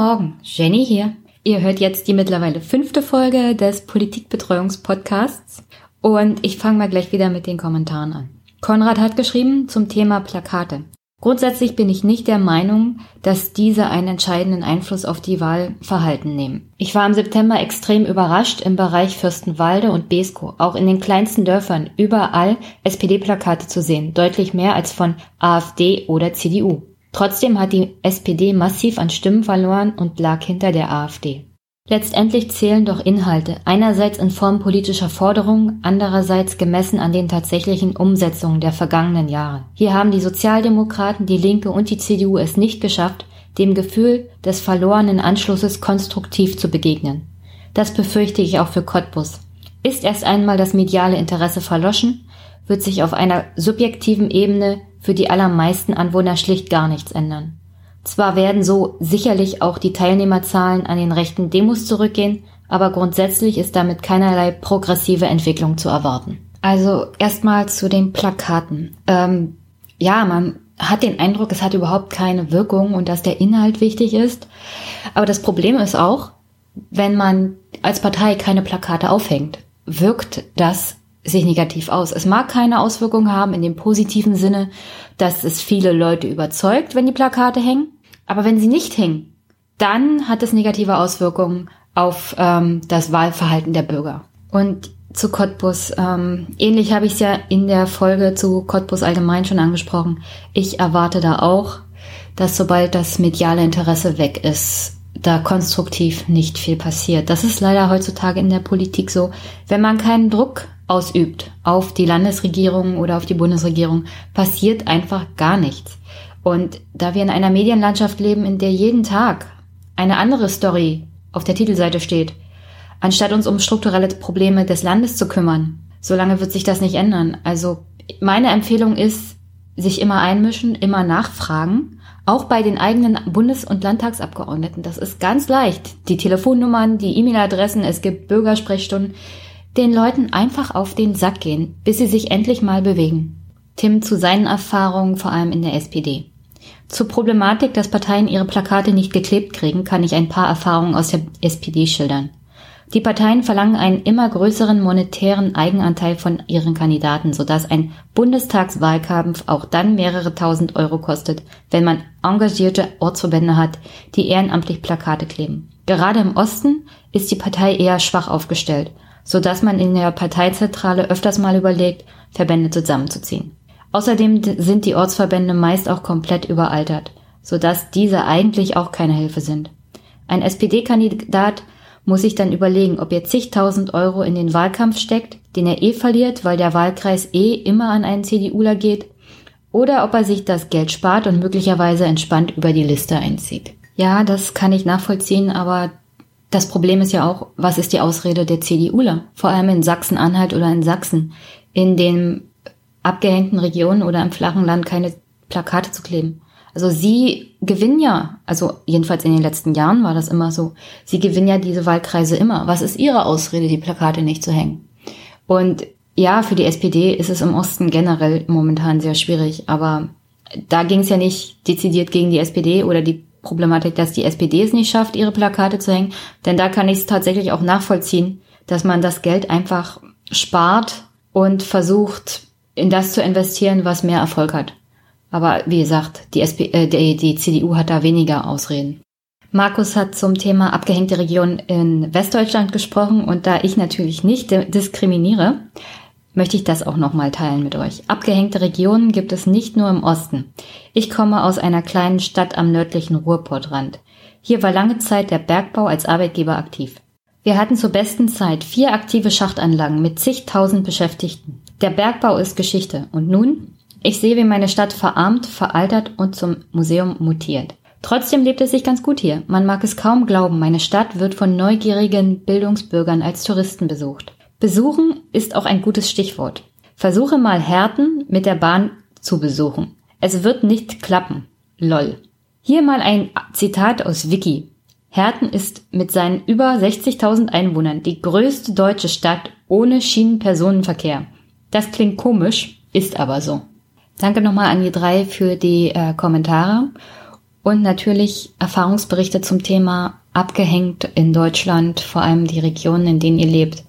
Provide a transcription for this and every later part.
Morgen, Jenny hier. Ihr hört jetzt die mittlerweile fünfte Folge des Politikbetreuungspodcasts und ich fange mal gleich wieder mit den Kommentaren an. Konrad hat geschrieben zum Thema Plakate. Grundsätzlich bin ich nicht der Meinung, dass diese einen entscheidenden Einfluss auf die Wahlverhalten nehmen. Ich war im September extrem überrascht im Bereich Fürstenwalde und Besko, auch in den kleinsten Dörfern überall SPD-Plakate zu sehen, deutlich mehr als von AfD oder CDU. Trotzdem hat die SPD massiv an Stimmen verloren und lag hinter der AfD. Letztendlich zählen doch Inhalte, einerseits in Form politischer Forderungen, andererseits gemessen an den tatsächlichen Umsetzungen der vergangenen Jahre. Hier haben die Sozialdemokraten, die Linke und die CDU es nicht geschafft, dem Gefühl des verlorenen Anschlusses konstruktiv zu begegnen. Das befürchte ich auch für Cottbus. Ist erst einmal das mediale Interesse verloschen, wird sich auf einer subjektiven Ebene für die allermeisten Anwohner schlicht gar nichts ändern. Zwar werden so sicherlich auch die Teilnehmerzahlen an den rechten Demos zurückgehen, aber grundsätzlich ist damit keinerlei progressive Entwicklung zu erwarten. Also erstmal zu den Plakaten. Ähm, ja, man hat den Eindruck, es hat überhaupt keine Wirkung und dass der Inhalt wichtig ist. Aber das Problem ist auch, wenn man als Partei keine Plakate aufhängt, wirkt das sich negativ aus. Es mag keine Auswirkungen haben in dem positiven Sinne, dass es viele Leute überzeugt, wenn die Plakate hängen. Aber wenn sie nicht hängen, dann hat es negative Auswirkungen auf ähm, das Wahlverhalten der Bürger. Und zu Cottbus, ähm, ähnlich habe ich es ja in der Folge zu Cottbus allgemein schon angesprochen. Ich erwarte da auch, dass sobald das mediale Interesse weg ist, da konstruktiv nicht viel passiert. Das ist leider heutzutage in der Politik so. Wenn man keinen Druck ausübt auf die Landesregierung oder auf die Bundesregierung, passiert einfach gar nichts. Und da wir in einer Medienlandschaft leben, in der jeden Tag eine andere Story auf der Titelseite steht, anstatt uns um strukturelle Probleme des Landes zu kümmern, solange wird sich das nicht ändern. Also meine Empfehlung ist, sich immer einmischen, immer nachfragen, auch bei den eigenen Bundes- und Landtagsabgeordneten. Das ist ganz leicht. Die Telefonnummern, die E-Mail-Adressen, es gibt Bürgersprechstunden. Den Leuten einfach auf den Sack gehen, bis sie sich endlich mal bewegen. Tim zu seinen Erfahrungen, vor allem in der SPD. Zur Problematik, dass Parteien ihre Plakate nicht geklebt kriegen, kann ich ein paar Erfahrungen aus der SPD schildern. Die Parteien verlangen einen immer größeren monetären Eigenanteil von ihren Kandidaten, sodass ein Bundestagswahlkampf auch dann mehrere tausend Euro kostet, wenn man engagierte Ortsverbände hat, die ehrenamtlich Plakate kleben. Gerade im Osten ist die Partei eher schwach aufgestellt, sodass man in der Parteizentrale öfters mal überlegt, Verbände zusammenzuziehen. Außerdem sind die Ortsverbände meist auch komplett überaltert, sodass diese eigentlich auch keine Hilfe sind. Ein SPD-Kandidat muss sich dann überlegen, ob er zigtausend Euro in den Wahlkampf steckt, den er eh verliert, weil der Wahlkreis eh immer an einen CDUler geht, oder ob er sich das Geld spart und möglicherweise entspannt über die Liste einzieht. Ja, das kann ich nachvollziehen, aber das Problem ist ja auch, was ist die Ausrede der CDUler? Vor allem in Sachsen-Anhalt oder in Sachsen, in dem abgehängten Regionen oder im flachen Land keine Plakate zu kleben. Also sie gewinnen ja, also jedenfalls in den letzten Jahren war das immer so, sie gewinnen ja diese Wahlkreise immer. Was ist ihre Ausrede, die Plakate nicht zu hängen? Und ja, für die SPD ist es im Osten generell momentan sehr schwierig, aber da ging es ja nicht dezidiert gegen die SPD oder die Problematik, dass die SPD es nicht schafft, ihre Plakate zu hängen, denn da kann ich es tatsächlich auch nachvollziehen, dass man das Geld einfach spart und versucht, in das zu investieren, was mehr Erfolg hat. Aber wie gesagt, die, SP, äh, die, die CDU hat da weniger Ausreden. Markus hat zum Thema abgehängte Regionen in Westdeutschland gesprochen und da ich natürlich nicht diskriminiere, möchte ich das auch nochmal teilen mit euch. Abgehängte Regionen gibt es nicht nur im Osten. Ich komme aus einer kleinen Stadt am nördlichen Ruhrportrand. Hier war lange Zeit der Bergbau als Arbeitgeber aktiv. Wir hatten zur besten Zeit vier aktive Schachtanlagen mit zigtausend Beschäftigten. Der Bergbau ist Geschichte. Und nun? Ich sehe, wie meine Stadt verarmt, veraltert und zum Museum mutiert. Trotzdem lebt es sich ganz gut hier. Man mag es kaum glauben, meine Stadt wird von neugierigen Bildungsbürgern als Touristen besucht. Besuchen ist auch ein gutes Stichwort. Versuche mal Herten mit der Bahn zu besuchen. Es wird nicht klappen. Lol. Hier mal ein Zitat aus Wiki. Herten ist mit seinen über 60.000 Einwohnern die größte deutsche Stadt ohne Schienenpersonenverkehr. Das klingt komisch, ist aber so. Danke nochmal an die drei für die äh, Kommentare. und natürlich Erfahrungsberichte zum Thema abgehängt in Deutschland, vor allem die Regionen, in denen ihr lebt.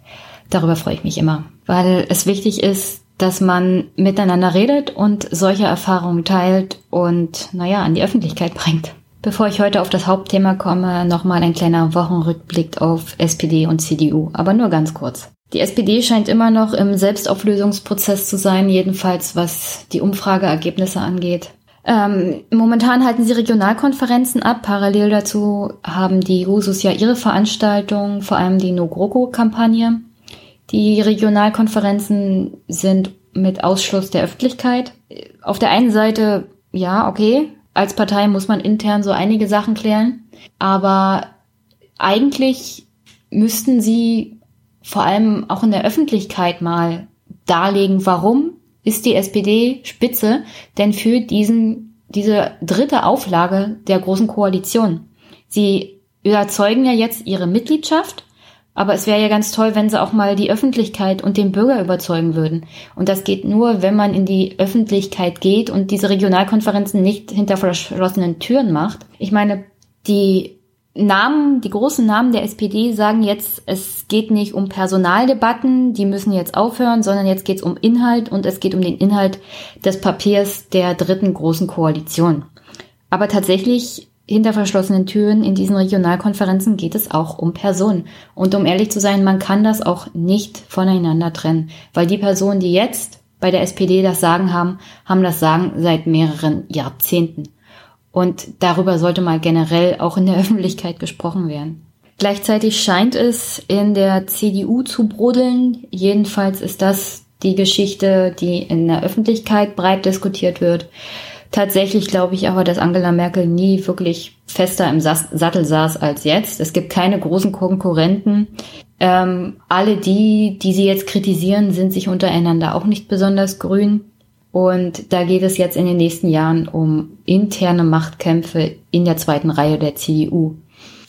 Darüber freue ich mich immer, weil es wichtig ist, dass man miteinander redet und solche Erfahrungen teilt und, naja, an die Öffentlichkeit bringt. Bevor ich heute auf das Hauptthema komme, nochmal ein kleiner Wochenrückblick auf SPD und CDU, aber nur ganz kurz. Die SPD scheint immer noch im Selbstauflösungsprozess zu sein, jedenfalls was die Umfrageergebnisse angeht. Ähm, momentan halten sie Regionalkonferenzen ab. Parallel dazu haben die Jusos ja ihre Veranstaltung, vor allem die No-GroKo-Kampagne. Die Regionalkonferenzen sind mit Ausschluss der Öffentlichkeit. Auf der einen Seite, ja, okay, als Partei muss man intern so einige Sachen klären, aber eigentlich müssten sie vor allem auch in der Öffentlichkeit mal darlegen, warum ist die SPD Spitze denn für diesen, diese dritte Auflage der großen Koalition. Sie überzeugen ja jetzt ihre Mitgliedschaft, aber es wäre ja ganz toll, wenn sie auch mal die Öffentlichkeit und den Bürger überzeugen würden. Und das geht nur, wenn man in die Öffentlichkeit geht und diese Regionalkonferenzen nicht hinter verschlossenen Türen macht. Ich meine, die Namen, die großen Namen der SPD sagen jetzt, es geht nicht um Personaldebatten, die müssen jetzt aufhören, sondern jetzt geht es um Inhalt und es geht um den Inhalt des Papiers der dritten großen Koalition. Aber tatsächlich hinter verschlossenen Türen in diesen Regionalkonferenzen geht es auch um Personen. Und um ehrlich zu sein, man kann das auch nicht voneinander trennen, weil die Personen, die jetzt bei der SPD das Sagen haben, haben das Sagen seit mehreren Jahrzehnten. Und darüber sollte mal generell auch in der Öffentlichkeit gesprochen werden. Gleichzeitig scheint es in der CDU zu brodeln. Jedenfalls ist das die Geschichte, die in der Öffentlichkeit breit diskutiert wird. Tatsächlich glaube ich aber, dass Angela Merkel nie wirklich fester im Sattel saß als jetzt. Es gibt keine großen Konkurrenten. Ähm, alle die, die sie jetzt kritisieren, sind sich untereinander auch nicht besonders grün. Und da geht es jetzt in den nächsten Jahren um interne Machtkämpfe in der zweiten Reihe der CDU.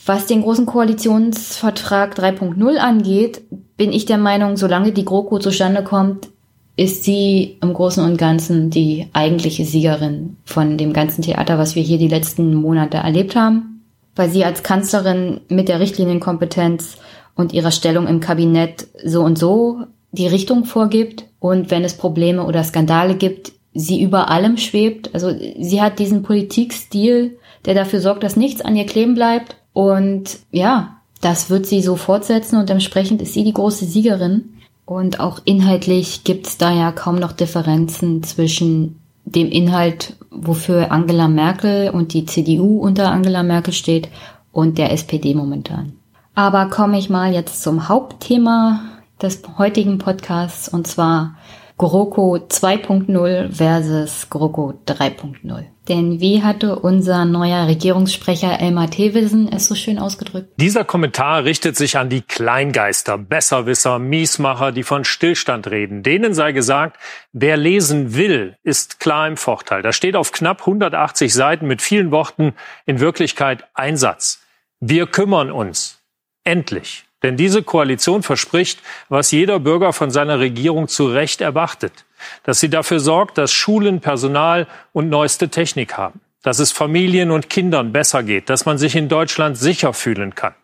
Was den großen Koalitionsvertrag 3.0 angeht, bin ich der Meinung, solange die GroKo zustande kommt, ist sie im Großen und Ganzen die eigentliche Siegerin von dem ganzen Theater, was wir hier die letzten Monate erlebt haben, weil sie als Kanzlerin mit der Richtlinienkompetenz und ihrer Stellung im Kabinett so und so die Richtung vorgibt und wenn es Probleme oder Skandale gibt, sie über allem schwebt. Also sie hat diesen Politikstil, der dafür sorgt, dass nichts an ihr kleben bleibt. Und ja, das wird sie so fortsetzen und entsprechend ist sie die große Siegerin. Und auch inhaltlich gibt es da ja kaum noch Differenzen zwischen dem Inhalt, wofür Angela Merkel und die CDU unter Angela Merkel steht und der SPD momentan. Aber komme ich mal jetzt zum Hauptthema des heutigen Podcasts und zwar GroKo 2.0 versus GroKo 3.0. Denn wie hatte unser neuer Regierungssprecher Elmar Thewissen es so schön ausgedrückt? Dieser Kommentar richtet sich an die Kleingeister, Besserwisser, Miesmacher, die von Stillstand reden. Denen sei gesagt, wer lesen will, ist klar im Vorteil. Da steht auf knapp 180 Seiten mit vielen Worten in Wirklichkeit ein Satz. Wir kümmern uns. Endlich. Denn diese Koalition verspricht, was jeder Bürger von seiner Regierung zu Recht erwartet. Dass sie dafür sorgt, dass Schulen Personal und neueste Technik haben. Dass es Familien und Kindern besser geht. Dass man sich in Deutschland sicher fühlen kann.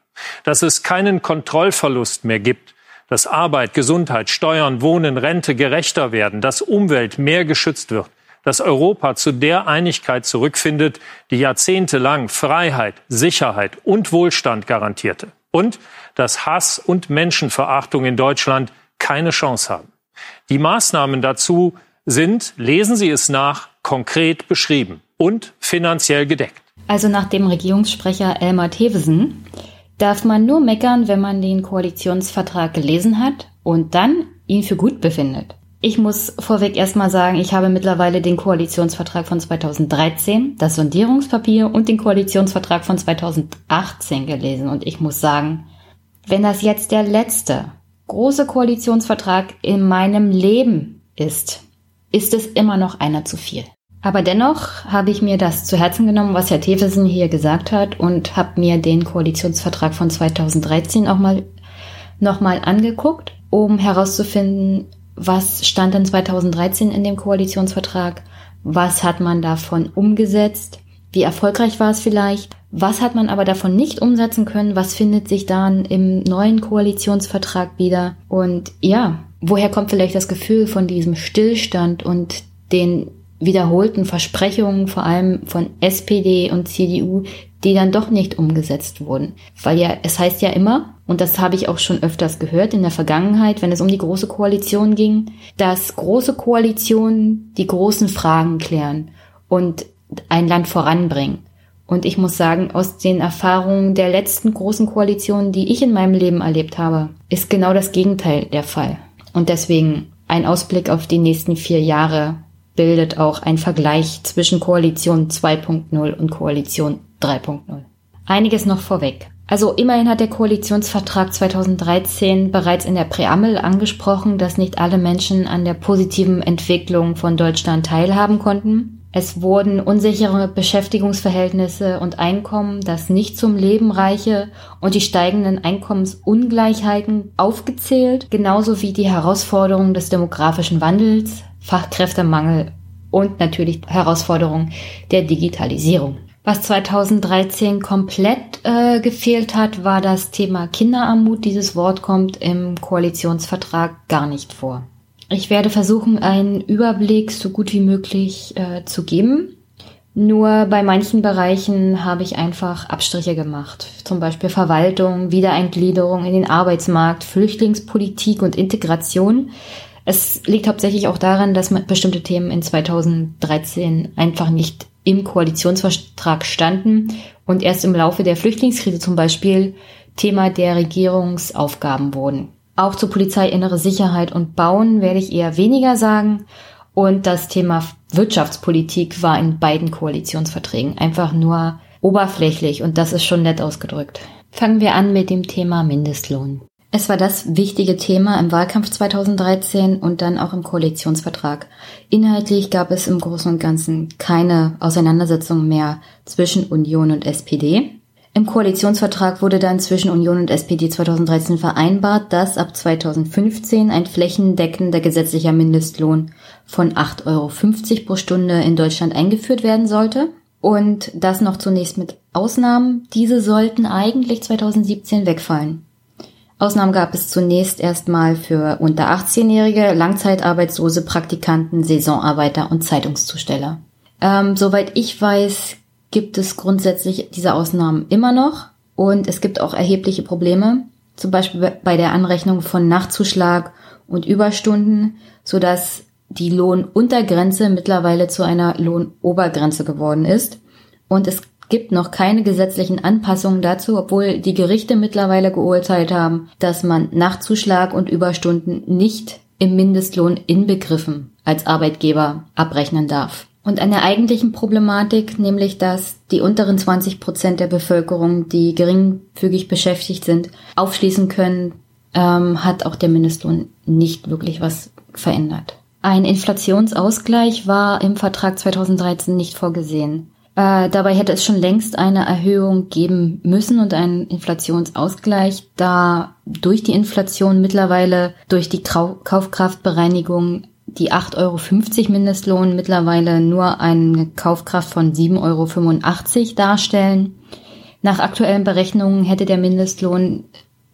Dass es keinen Kontrollverlust mehr gibt. Dass Arbeit, Gesundheit, Steuern, Wohnen, Rente gerechter werden. Dass Umwelt mehr geschützt wird dass Europa zu der Einigkeit zurückfindet, die jahrzehntelang Freiheit, Sicherheit und Wohlstand garantierte und dass Hass und Menschenverachtung in Deutschland keine Chance haben. Die Maßnahmen dazu sind, lesen Sie es nach, konkret beschrieben und finanziell gedeckt. Also nach dem Regierungssprecher Elmar Thewesen darf man nur meckern, wenn man den Koalitionsvertrag gelesen hat und dann ihn für gut befindet. Ich muss vorweg erstmal sagen, ich habe mittlerweile den Koalitionsvertrag von 2013, das Sondierungspapier und den Koalitionsvertrag von 2018 gelesen. Und ich muss sagen, wenn das jetzt der letzte große Koalitionsvertrag in meinem Leben ist, ist es immer noch einer zu viel. Aber dennoch habe ich mir das zu Herzen genommen, was Herr Tefesen hier gesagt hat und habe mir den Koalitionsvertrag von 2013 auch mal nochmal angeguckt, um herauszufinden, was stand denn 2013 in dem Koalitionsvertrag? Was hat man davon umgesetzt? Wie erfolgreich war es vielleicht? Was hat man aber davon nicht umsetzen können? Was findet sich dann im neuen Koalitionsvertrag wieder? Und ja, woher kommt vielleicht das Gefühl von diesem Stillstand und den wiederholten Versprechungen, vor allem von SPD und CDU, die dann doch nicht umgesetzt wurden. Weil ja, es heißt ja immer, und das habe ich auch schon öfters gehört in der Vergangenheit, wenn es um die große Koalition ging, dass große Koalitionen die großen Fragen klären und ein Land voranbringen. Und ich muss sagen, aus den Erfahrungen der letzten großen Koalitionen, die ich in meinem Leben erlebt habe, ist genau das Gegenteil der Fall. Und deswegen ein Ausblick auf die nächsten vier Jahre bildet auch ein Vergleich zwischen Koalition 2.0 und Koalition 3.0. Einiges noch vorweg. Also immerhin hat der Koalitionsvertrag 2013 bereits in der Präambel angesprochen, dass nicht alle Menschen an der positiven Entwicklung von Deutschland teilhaben konnten. Es wurden unsichere Beschäftigungsverhältnisse und Einkommen, das nicht zum Leben reiche und die steigenden Einkommensungleichheiten aufgezählt, genauso wie die Herausforderungen des demografischen Wandels, Fachkräftemangel und natürlich Herausforderungen der Digitalisierung. Was 2013 komplett äh, gefehlt hat, war das Thema Kinderarmut. Dieses Wort kommt im Koalitionsvertrag gar nicht vor. Ich werde versuchen, einen Überblick so gut wie möglich äh, zu geben. Nur bei manchen Bereichen habe ich einfach Abstriche gemacht. Zum Beispiel Verwaltung, Wiedereingliederung in den Arbeitsmarkt, Flüchtlingspolitik und Integration. Es liegt hauptsächlich auch daran, dass bestimmte Themen in 2013 einfach nicht im Koalitionsvertrag standen und erst im Laufe der Flüchtlingskrise zum Beispiel Thema der Regierungsaufgaben wurden. Auch zur Polizei innere Sicherheit und Bauen werde ich eher weniger sagen. Und das Thema Wirtschaftspolitik war in beiden Koalitionsverträgen einfach nur oberflächlich und das ist schon nett ausgedrückt. Fangen wir an mit dem Thema Mindestlohn. Es war das wichtige Thema im Wahlkampf 2013 und dann auch im Koalitionsvertrag. Inhaltlich gab es im Großen und Ganzen keine Auseinandersetzung mehr zwischen Union und SPD. Im Koalitionsvertrag wurde dann zwischen Union und SPD 2013 vereinbart, dass ab 2015 ein flächendeckender gesetzlicher Mindestlohn von 8,50 Euro pro Stunde in Deutschland eingeführt werden sollte. Und das noch zunächst mit Ausnahmen. Diese sollten eigentlich 2017 wegfallen. Ausnahmen gab es zunächst erstmal für unter 18-Jährige, Langzeitarbeitslose, Praktikanten, Saisonarbeiter und Zeitungszusteller. Ähm, soweit ich weiß, gibt es grundsätzlich diese Ausnahmen immer noch und es gibt auch erhebliche Probleme, zum Beispiel bei der Anrechnung von Nachtzuschlag und Überstunden, so dass die Lohnuntergrenze mittlerweile zu einer Lohnobergrenze geworden ist. Und es gibt noch keine gesetzlichen Anpassungen dazu, obwohl die Gerichte mittlerweile geurteilt haben, dass man Nachtzuschlag und Überstunden nicht im Mindestlohn inbegriffen als Arbeitgeber abrechnen darf. Und an der eigentlichen Problematik, nämlich dass die unteren 20 Prozent der Bevölkerung, die geringfügig beschäftigt sind, aufschließen können, ähm, hat auch der Mindestlohn nicht wirklich was verändert. Ein Inflationsausgleich war im Vertrag 2013 nicht vorgesehen. Äh, dabei hätte es schon längst eine Erhöhung geben müssen und einen Inflationsausgleich, da durch die Inflation mittlerweile durch die Kau Kaufkraftbereinigung die 8,50 Euro Mindestlohn mittlerweile nur eine Kaufkraft von 7,85 Euro darstellen. Nach aktuellen Berechnungen hätte der Mindestlohn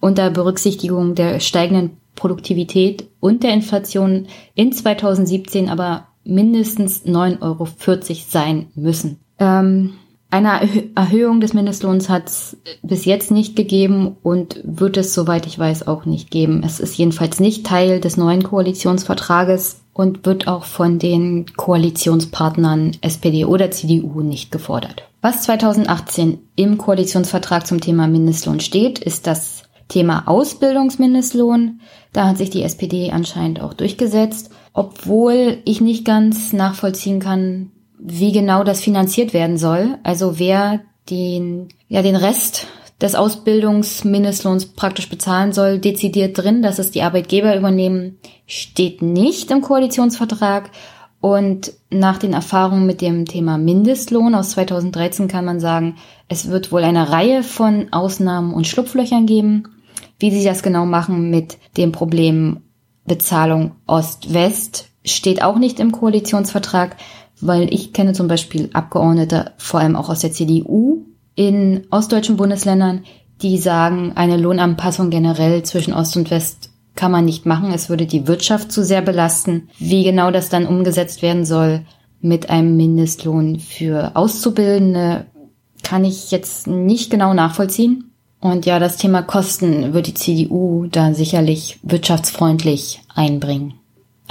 unter Berücksichtigung der steigenden Produktivität und der Inflation in 2017 aber mindestens 9,40 Euro sein müssen. Ähm, eine Erhöhung des Mindestlohns hat es bis jetzt nicht gegeben und wird es, soweit ich weiß, auch nicht geben. Es ist jedenfalls nicht Teil des neuen Koalitionsvertrages und wird auch von den Koalitionspartnern SPD oder CDU nicht gefordert. Was 2018 im Koalitionsvertrag zum Thema Mindestlohn steht, ist das Thema Ausbildungsmindestlohn. Da hat sich die SPD anscheinend auch durchgesetzt, obwohl ich nicht ganz nachvollziehen kann, wie genau das finanziert werden soll. Also wer den, ja, den Rest des Ausbildungsmindestlohns praktisch bezahlen soll, dezidiert drin, dass es die Arbeitgeber übernehmen, steht nicht im Koalitionsvertrag. Und nach den Erfahrungen mit dem Thema Mindestlohn aus 2013 kann man sagen, es wird wohl eine Reihe von Ausnahmen und Schlupflöchern geben. Wie sie das genau machen mit dem Problem Bezahlung Ost-West steht auch nicht im Koalitionsvertrag weil ich kenne zum Beispiel Abgeordnete, vor allem auch aus der CDU, in ostdeutschen Bundesländern, die sagen, eine Lohnanpassung generell zwischen Ost und West kann man nicht machen. Es würde die Wirtschaft zu sehr belasten. Wie genau das dann umgesetzt werden soll mit einem Mindestlohn für Auszubildende, kann ich jetzt nicht genau nachvollziehen. Und ja, das Thema Kosten wird die CDU da sicherlich wirtschaftsfreundlich einbringen.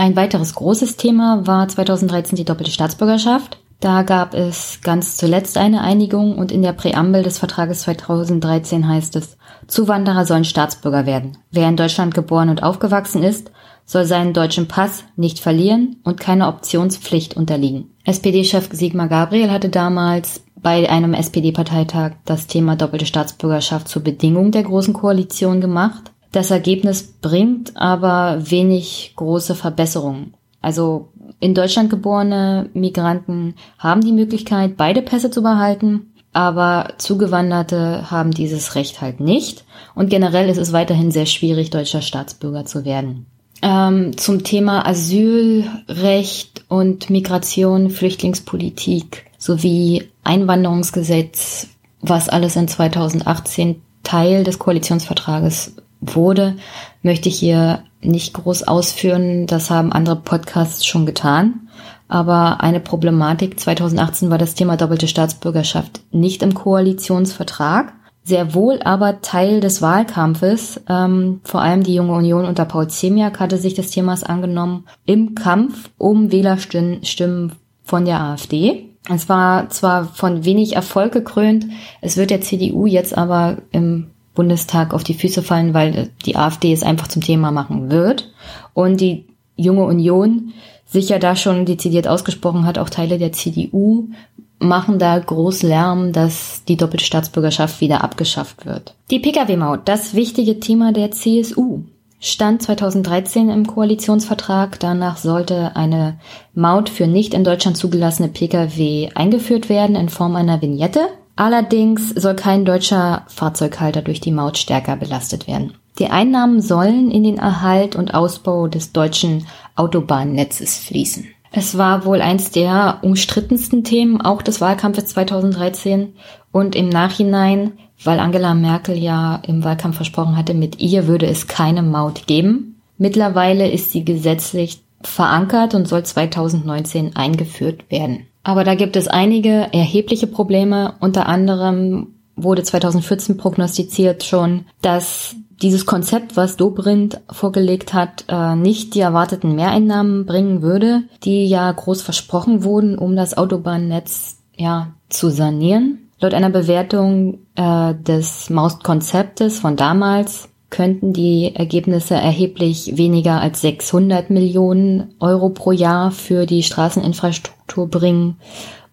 Ein weiteres großes Thema war 2013 die doppelte Staatsbürgerschaft. Da gab es ganz zuletzt eine Einigung und in der Präambel des Vertrages 2013 heißt es, Zuwanderer sollen Staatsbürger werden. Wer in Deutschland geboren und aufgewachsen ist, soll seinen deutschen Pass nicht verlieren und keiner Optionspflicht unterliegen. SPD-Chef Sigmar Gabriel hatte damals bei einem SPD-Parteitag das Thema doppelte Staatsbürgerschaft zur Bedingung der Großen Koalition gemacht. Das Ergebnis bringt aber wenig große Verbesserungen. Also in Deutschland geborene Migranten haben die Möglichkeit, beide Pässe zu behalten, aber Zugewanderte haben dieses Recht halt nicht. Und generell ist es weiterhin sehr schwierig, deutscher Staatsbürger zu werden. Ähm, zum Thema Asylrecht und Migration, Flüchtlingspolitik sowie Einwanderungsgesetz, was alles in 2018 Teil des Koalitionsvertrages wurde, möchte ich hier nicht groß ausführen. Das haben andere Podcasts schon getan. Aber eine Problematik 2018 war das Thema doppelte Staatsbürgerschaft nicht im Koalitionsvertrag, sehr wohl aber Teil des Wahlkampfes. Ähm, vor allem die Junge Union unter Paul Ziemiak hatte sich des Themas angenommen im Kampf um Wählerstimmen von der AfD. Es war zwar von wenig Erfolg gekrönt, es wird der CDU jetzt aber im Bundestag auf die Füße fallen, weil die AfD es einfach zum Thema machen wird. Und die junge Union sich ja da schon dezidiert ausgesprochen hat, auch Teile der CDU machen da groß Lärm, dass die doppelte Staatsbürgerschaft wieder abgeschafft wird. Die Pkw-Maut, das wichtige Thema der CSU, stand 2013 im Koalitionsvertrag. Danach sollte eine Maut für nicht in Deutschland zugelassene Pkw eingeführt werden in Form einer Vignette. Allerdings soll kein deutscher Fahrzeughalter durch die Maut stärker belastet werden. Die Einnahmen sollen in den Erhalt und Ausbau des deutschen Autobahnnetzes fließen. Es war wohl eins der umstrittensten Themen auch des Wahlkampfes 2013 und im Nachhinein, weil Angela Merkel ja im Wahlkampf versprochen hatte, mit ihr würde es keine Maut geben. Mittlerweile ist sie gesetzlich verankert und soll 2019 eingeführt werden. Aber da gibt es einige erhebliche Probleme. Unter anderem wurde 2014 prognostiziert schon, dass dieses Konzept, was Dobrindt vorgelegt hat, äh, nicht die erwarteten Mehreinnahmen bringen würde, die ja groß versprochen wurden, um das Autobahnnetz ja zu sanieren. Laut einer Bewertung äh, des Mauskonzeptes von damals könnten die Ergebnisse erheblich weniger als 600 Millionen Euro pro Jahr für die Straßeninfrastruktur bringen.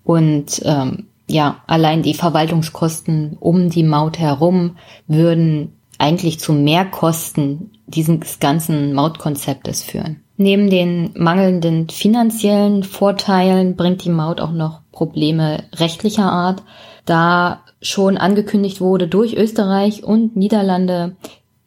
Und ähm, ja, allein die Verwaltungskosten um die Maut herum würden eigentlich zu Mehrkosten dieses ganzen Mautkonzeptes führen. Neben den mangelnden finanziellen Vorteilen bringt die Maut auch noch Probleme rechtlicher Art, da schon angekündigt wurde durch Österreich und Niederlande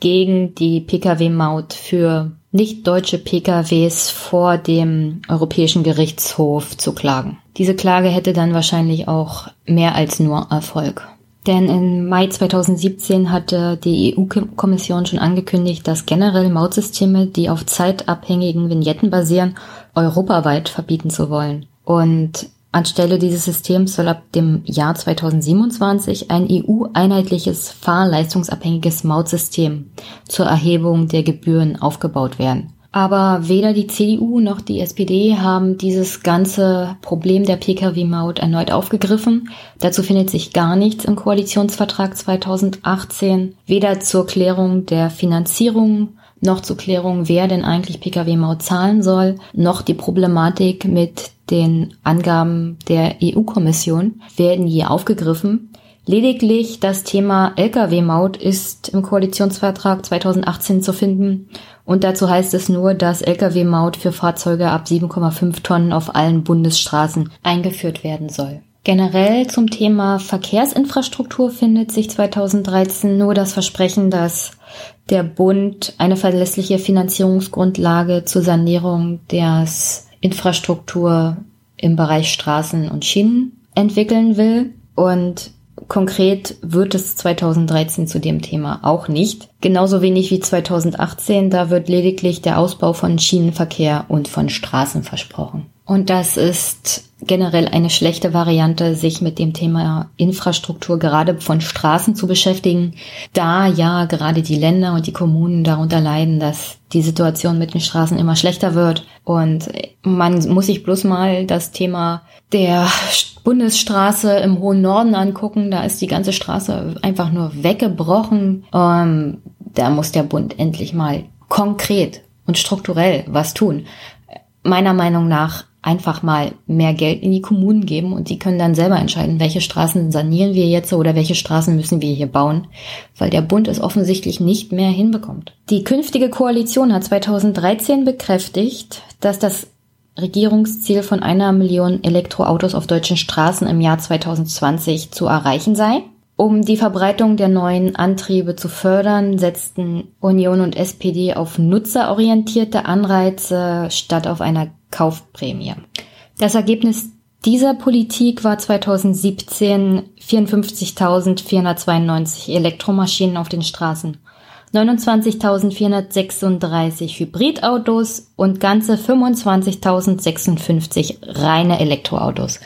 gegen die Pkw-Maut für nicht deutsche PKWs vor dem Europäischen Gerichtshof zu klagen. Diese Klage hätte dann wahrscheinlich auch mehr als nur Erfolg. Denn im Mai 2017 hatte die EU-Kommission schon angekündigt, dass generell Mautsysteme, die auf zeitabhängigen Vignetten basieren, europaweit verbieten zu wollen. Und Anstelle dieses Systems soll ab dem Jahr 2027 ein EU-einheitliches fahrleistungsabhängiges Mautsystem zur Erhebung der Gebühren aufgebaut werden. Aber weder die CDU noch die SPD haben dieses ganze Problem der Pkw-Maut erneut aufgegriffen. Dazu findet sich gar nichts im Koalitionsvertrag 2018, weder zur Klärung der Finanzierung noch zur Klärung, wer denn eigentlich Pkw-Maut zahlen soll, noch die Problematik mit den Angaben der EU-Kommission werden hier aufgegriffen. Lediglich das Thema Lkw-Maut ist im Koalitionsvertrag 2018 zu finden und dazu heißt es nur, dass Lkw-Maut für Fahrzeuge ab 7,5 Tonnen auf allen Bundesstraßen eingeführt werden soll. Generell zum Thema Verkehrsinfrastruktur findet sich 2013 nur das Versprechen, dass der Bund eine verlässliche Finanzierungsgrundlage zur Sanierung des Infrastruktur im Bereich Straßen und Schienen entwickeln will. Und konkret wird es 2013 zu dem Thema auch nicht. Genauso wenig wie 2018, da wird lediglich der Ausbau von Schienenverkehr und von Straßen versprochen. Und das ist generell eine schlechte Variante, sich mit dem Thema Infrastruktur gerade von Straßen zu beschäftigen, da ja gerade die Länder und die Kommunen darunter leiden, dass die Situation mit den Straßen immer schlechter wird. Und man muss sich bloß mal das Thema der Bundesstraße im hohen Norden angucken. Da ist die ganze Straße einfach nur weggebrochen. Ähm, da muss der Bund endlich mal konkret und strukturell was tun. Meiner Meinung nach einfach mal mehr Geld in die Kommunen geben und die können dann selber entscheiden, welche Straßen sanieren wir jetzt oder welche Straßen müssen wir hier bauen, weil der Bund es offensichtlich nicht mehr hinbekommt. Die künftige Koalition hat 2013 bekräftigt, dass das Regierungsziel von einer Million Elektroautos auf deutschen Straßen im Jahr 2020 zu erreichen sei. Um die Verbreitung der neuen Antriebe zu fördern, setzten Union und SPD auf nutzerorientierte Anreize statt auf einer Kaufprämie. Das Ergebnis dieser Politik war 2017 54.492 Elektromaschinen auf den Straßen, 29.436 Hybridautos und ganze 25.056 reine Elektroautos.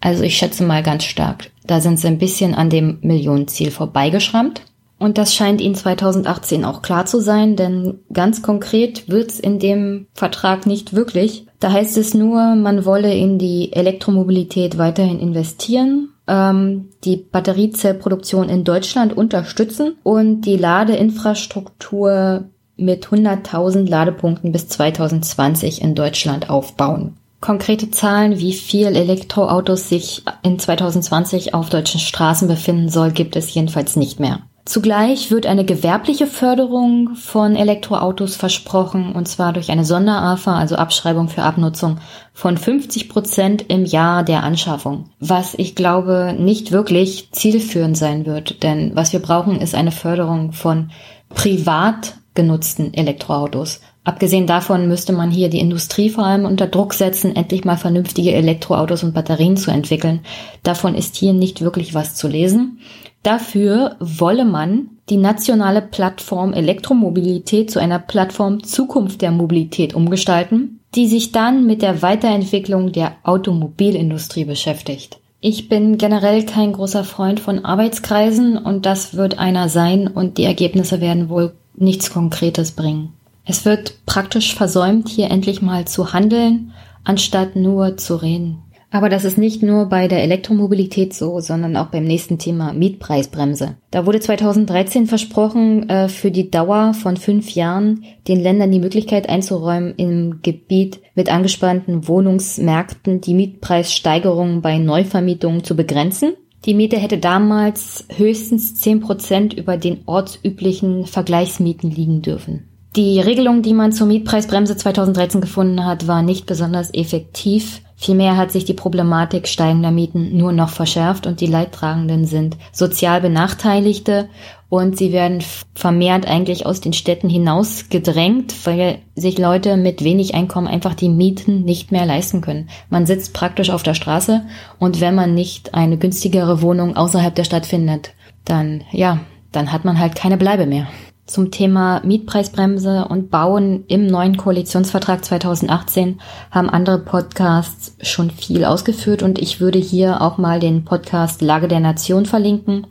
Also ich schätze mal ganz stark, da sind sie ein bisschen an dem Millionenziel vorbeigeschrammt. Und das scheint Ihnen 2018 auch klar zu sein, denn ganz konkret wird's in dem Vertrag nicht wirklich. Da heißt es nur, man wolle in die Elektromobilität weiterhin investieren, ähm, die Batteriezellproduktion in Deutschland unterstützen und die Ladeinfrastruktur mit 100.000 Ladepunkten bis 2020 in Deutschland aufbauen. Konkrete Zahlen, wie viel Elektroautos sich in 2020 auf deutschen Straßen befinden soll, gibt es jedenfalls nicht mehr. Zugleich wird eine gewerbliche Förderung von Elektroautos versprochen, und zwar durch eine Sonderafa, also Abschreibung für Abnutzung, von 50 Prozent im Jahr der Anschaffung, was ich glaube nicht wirklich zielführend sein wird, denn was wir brauchen, ist eine Förderung von privat genutzten Elektroautos. Abgesehen davon müsste man hier die Industrie vor allem unter Druck setzen, endlich mal vernünftige Elektroautos und Batterien zu entwickeln. Davon ist hier nicht wirklich was zu lesen. Dafür wolle man die nationale Plattform Elektromobilität zu einer Plattform Zukunft der Mobilität umgestalten, die sich dann mit der Weiterentwicklung der Automobilindustrie beschäftigt. Ich bin generell kein großer Freund von Arbeitskreisen und das wird einer sein und die Ergebnisse werden wohl nichts Konkretes bringen. Es wird praktisch versäumt, hier endlich mal zu handeln, anstatt nur zu reden. Aber das ist nicht nur bei der Elektromobilität so, sondern auch beim nächsten Thema Mietpreisbremse. Da wurde 2013 versprochen, äh, für die Dauer von fünf Jahren den Ländern die Möglichkeit einzuräumen, im Gebiet mit angespannten Wohnungsmärkten die Mietpreissteigerungen bei Neuvermietungen zu begrenzen. Die Miete hätte damals höchstens zehn Prozent über den ortsüblichen Vergleichsmieten liegen dürfen. Die Regelung, die man zur Mietpreisbremse 2013 gefunden hat, war nicht besonders effektiv. Vielmehr hat sich die Problematik steigender Mieten nur noch verschärft und die Leidtragenden sind sozial Benachteiligte und sie werden vermehrt eigentlich aus den Städten hinaus gedrängt, weil sich Leute mit wenig Einkommen einfach die Mieten nicht mehr leisten können. Man sitzt praktisch auf der Straße und wenn man nicht eine günstigere Wohnung außerhalb der Stadt findet, dann ja, dann hat man halt keine Bleibe mehr zum Thema Mietpreisbremse und Bauen im neuen Koalitionsvertrag 2018 haben andere Podcasts schon viel ausgeführt und ich würde hier auch mal den Podcast Lage der Nation verlinken.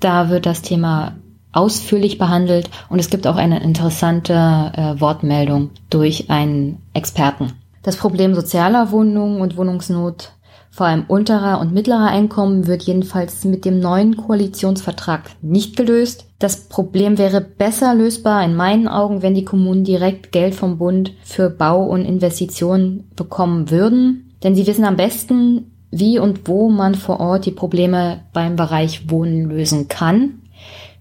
Da wird das Thema ausführlich behandelt und es gibt auch eine interessante äh, Wortmeldung durch einen Experten. Das Problem sozialer Wohnungen und Wohnungsnot vor allem unterer und mittlerer Einkommen wird jedenfalls mit dem neuen Koalitionsvertrag nicht gelöst. Das Problem wäre besser lösbar in meinen Augen, wenn die Kommunen direkt Geld vom Bund für Bau und Investitionen bekommen würden. Denn sie wissen am besten, wie und wo man vor Ort die Probleme beim Bereich Wohnen lösen kann.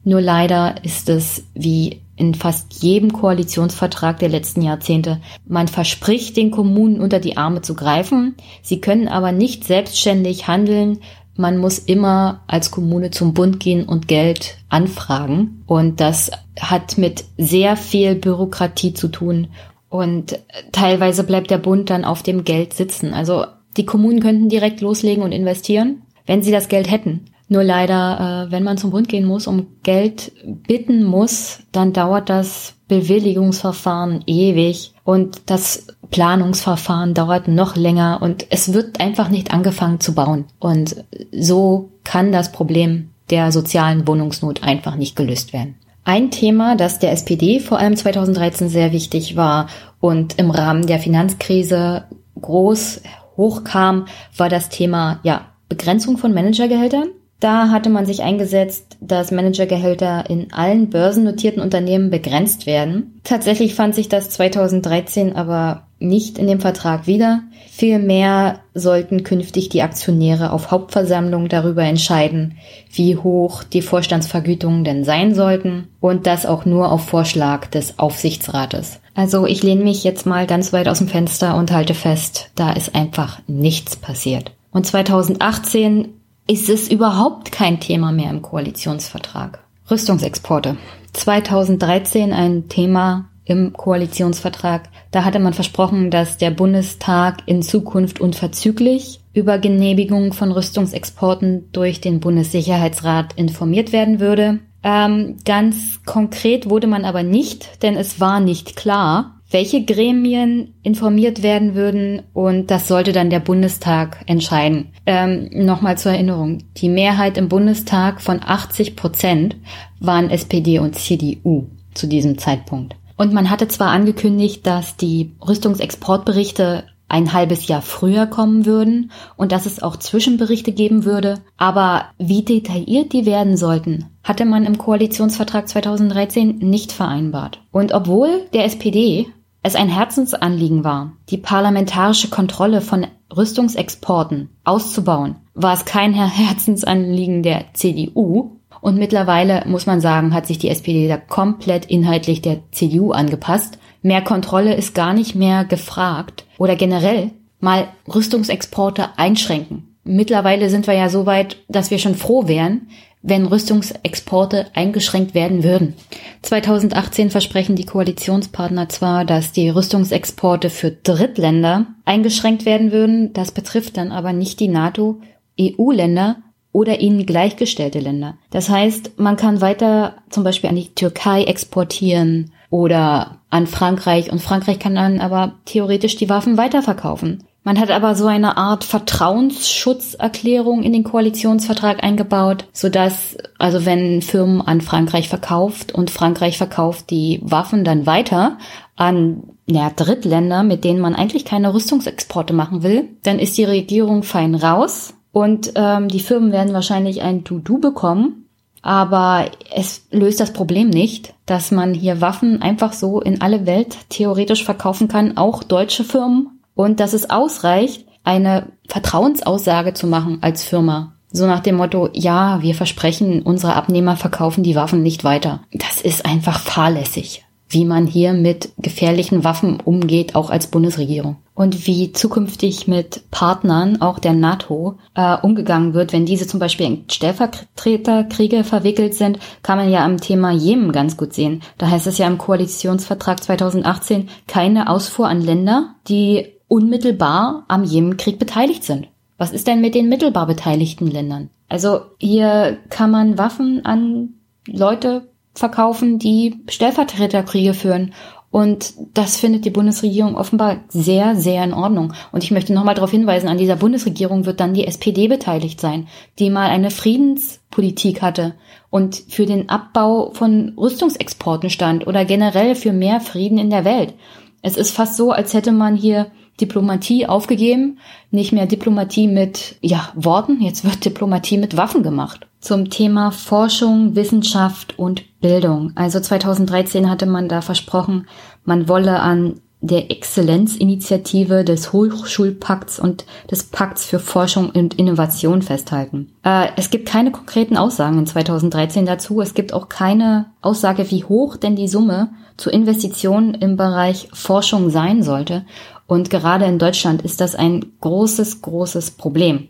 Nur leider ist es wie in fast jedem Koalitionsvertrag der letzten Jahrzehnte. Man verspricht den Kommunen unter die Arme zu greifen, sie können aber nicht selbstständig handeln. Man muss immer als Kommune zum Bund gehen und Geld anfragen. Und das hat mit sehr viel Bürokratie zu tun. Und teilweise bleibt der Bund dann auf dem Geld sitzen. Also Die Kommunen könnten direkt loslegen und investieren, wenn sie das Geld hätten. Nur leider, äh, wenn man zum Bund gehen muss, um Geld bitten muss, dann dauert das Bewilligungsverfahren ewig und das Planungsverfahren dauert noch länger und es wird einfach nicht angefangen zu bauen. Und so kann das Problem der sozialen Wohnungsnot einfach nicht gelöst werden. Ein Thema, das der SPD vor allem 2013 sehr wichtig war und im Rahmen der Finanzkrise groß hochkam, war das Thema ja, Begrenzung von Managergehältern. Da hatte man sich eingesetzt, dass Managergehälter in allen börsennotierten Unternehmen begrenzt werden. Tatsächlich fand sich das 2013 aber nicht in dem Vertrag wieder. Vielmehr sollten künftig die Aktionäre auf Hauptversammlung darüber entscheiden, wie hoch die Vorstandsvergütungen denn sein sollten und das auch nur auf Vorschlag des Aufsichtsrates. Also ich lehne mich jetzt mal ganz weit aus dem Fenster und halte fest, da ist einfach nichts passiert. Und 2018 ist es überhaupt kein Thema mehr im Koalitionsvertrag. Rüstungsexporte. 2013 ein Thema im Koalitionsvertrag. Da hatte man versprochen, dass der Bundestag in Zukunft unverzüglich über Genehmigung von Rüstungsexporten durch den Bundessicherheitsrat informiert werden würde. Ähm, ganz konkret wurde man aber nicht, denn es war nicht klar, welche Gremien informiert werden würden und das sollte dann der Bundestag entscheiden. Ähm, Nochmal zur Erinnerung, die Mehrheit im Bundestag von 80 Prozent waren SPD und CDU zu diesem Zeitpunkt. Und man hatte zwar angekündigt, dass die Rüstungsexportberichte ein halbes Jahr früher kommen würden und dass es auch Zwischenberichte geben würde, aber wie detailliert die werden sollten, hatte man im Koalitionsvertrag 2013 nicht vereinbart. Und obwohl der SPD es ein Herzensanliegen war, die parlamentarische Kontrolle von Rüstungsexporten auszubauen, war es kein Herzensanliegen der CDU. Und mittlerweile muss man sagen, hat sich die SPD da komplett inhaltlich der CDU angepasst. Mehr Kontrolle ist gar nicht mehr gefragt oder generell mal Rüstungsexporte einschränken. Mittlerweile sind wir ja so weit, dass wir schon froh wären, wenn Rüstungsexporte eingeschränkt werden würden. 2018 versprechen die Koalitionspartner zwar, dass die Rüstungsexporte für Drittländer eingeschränkt werden würden, das betrifft dann aber nicht die NATO, EU-Länder oder ihnen gleichgestellte Länder. Das heißt, man kann weiter zum Beispiel an die Türkei exportieren oder an Frankreich und Frankreich kann dann aber theoretisch die Waffen weiterverkaufen. Man hat aber so eine Art Vertrauensschutzerklärung in den Koalitionsvertrag eingebaut, sodass, also wenn Firmen an Frankreich verkauft und Frankreich verkauft die Waffen dann weiter an ja, Drittländer, mit denen man eigentlich keine Rüstungsexporte machen will, dann ist die Regierung fein raus und ähm, die Firmen werden wahrscheinlich ein Du-Du bekommen. Aber es löst das Problem nicht, dass man hier Waffen einfach so in alle Welt theoretisch verkaufen kann, auch deutsche Firmen und dass es ausreicht, eine Vertrauensaussage zu machen als Firma. So nach dem Motto, ja, wir versprechen, unsere Abnehmer verkaufen die Waffen nicht weiter. Das ist einfach fahrlässig, wie man hier mit gefährlichen Waffen umgeht, auch als Bundesregierung. Und wie zukünftig mit Partnern, auch der NATO, äh, umgegangen wird, wenn diese zum Beispiel in Stellvertreterkriege verwickelt sind, kann man ja am Thema Jemen ganz gut sehen. Da heißt es ja im Koalitionsvertrag 2018 keine Ausfuhr an Länder, die unmittelbar am Jemenkrieg beteiligt sind. Was ist denn mit den mittelbar beteiligten Ländern? Also hier kann man Waffen an Leute verkaufen, die Stellvertreterkriege führen. Und das findet die Bundesregierung offenbar sehr, sehr in Ordnung. Und ich möchte nochmal darauf hinweisen, an dieser Bundesregierung wird dann die SPD beteiligt sein, die mal eine Friedenspolitik hatte und für den Abbau von Rüstungsexporten stand oder generell für mehr Frieden in der Welt. Es ist fast so, als hätte man hier Diplomatie aufgegeben, nicht mehr Diplomatie mit ja, Worten, jetzt wird Diplomatie mit Waffen gemacht. Zum Thema Forschung, Wissenschaft und Bildung. Also 2013 hatte man da versprochen, man wolle an der Exzellenzinitiative des Hochschulpakts und des Pakts für Forschung und Innovation festhalten. Äh, es gibt keine konkreten Aussagen in 2013 dazu. Es gibt auch keine Aussage, wie hoch denn die Summe zur Investition im Bereich Forschung sein sollte. Und gerade in Deutschland ist das ein großes, großes Problem.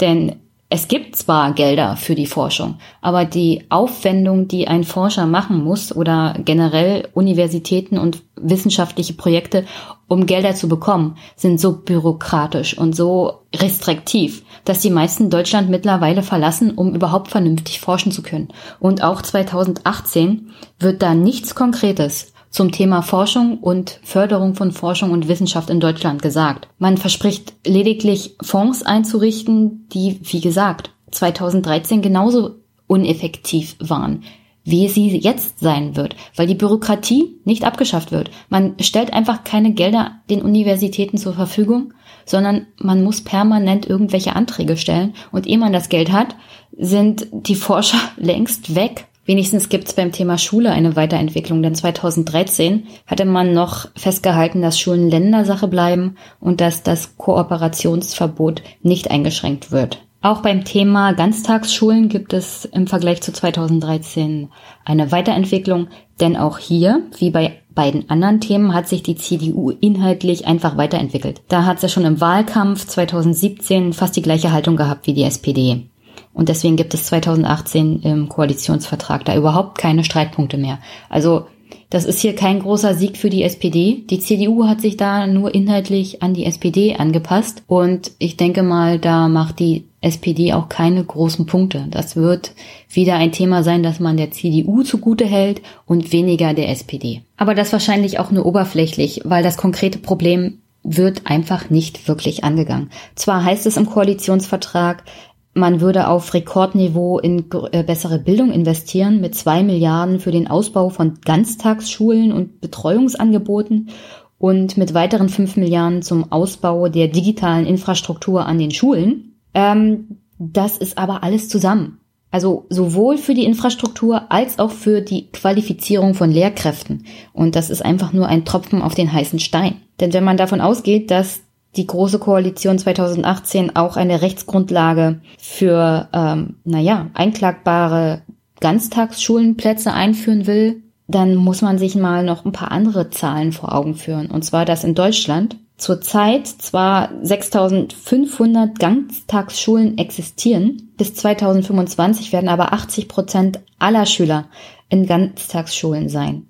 Denn es gibt zwar Gelder für die Forschung, aber die Aufwendung, die ein Forscher machen muss oder generell Universitäten und wissenschaftliche Projekte, um Gelder zu bekommen, sind so bürokratisch und so restriktiv, dass die meisten Deutschland mittlerweile verlassen, um überhaupt vernünftig forschen zu können. Und auch 2018 wird da nichts Konkretes zum Thema Forschung und Förderung von Forschung und Wissenschaft in Deutschland gesagt. Man verspricht lediglich Fonds einzurichten, die, wie gesagt, 2013 genauso uneffektiv waren, wie sie jetzt sein wird, weil die Bürokratie nicht abgeschafft wird. Man stellt einfach keine Gelder den Universitäten zur Verfügung, sondern man muss permanent irgendwelche Anträge stellen und ehe man das Geld hat, sind die Forscher längst weg Wenigstens gibt es beim Thema Schule eine Weiterentwicklung, denn 2013 hatte man noch festgehalten, dass Schulen Ländersache bleiben und dass das Kooperationsverbot nicht eingeschränkt wird. Auch beim Thema Ganztagsschulen gibt es im Vergleich zu 2013 eine Weiterentwicklung, denn auch hier, wie bei beiden anderen Themen, hat sich die CDU inhaltlich einfach weiterentwickelt. Da hat sie schon im Wahlkampf 2017 fast die gleiche Haltung gehabt wie die SPD. Und deswegen gibt es 2018 im Koalitionsvertrag da überhaupt keine Streitpunkte mehr. Also das ist hier kein großer Sieg für die SPD. Die CDU hat sich da nur inhaltlich an die SPD angepasst. Und ich denke mal, da macht die SPD auch keine großen Punkte. Das wird wieder ein Thema sein, das man der CDU zugute hält und weniger der SPD. Aber das wahrscheinlich auch nur oberflächlich, weil das konkrete Problem wird einfach nicht wirklich angegangen. Zwar heißt es im Koalitionsvertrag, man würde auf Rekordniveau in äh, bessere Bildung investieren mit zwei Milliarden für den Ausbau von Ganztagsschulen und Betreuungsangeboten und mit weiteren fünf Milliarden zum Ausbau der digitalen Infrastruktur an den Schulen. Ähm, das ist aber alles zusammen. Also sowohl für die Infrastruktur als auch für die Qualifizierung von Lehrkräften. Und das ist einfach nur ein Tropfen auf den heißen Stein. Denn wenn man davon ausgeht, dass die Große Koalition 2018 auch eine Rechtsgrundlage für, ähm, naja, einklagbare Ganztagsschulenplätze einführen will, dann muss man sich mal noch ein paar andere Zahlen vor Augen führen. Und zwar, dass in Deutschland zurzeit zwar 6500 Ganztagsschulen existieren, bis 2025 werden aber 80 Prozent aller Schüler in Ganztagsschulen sein.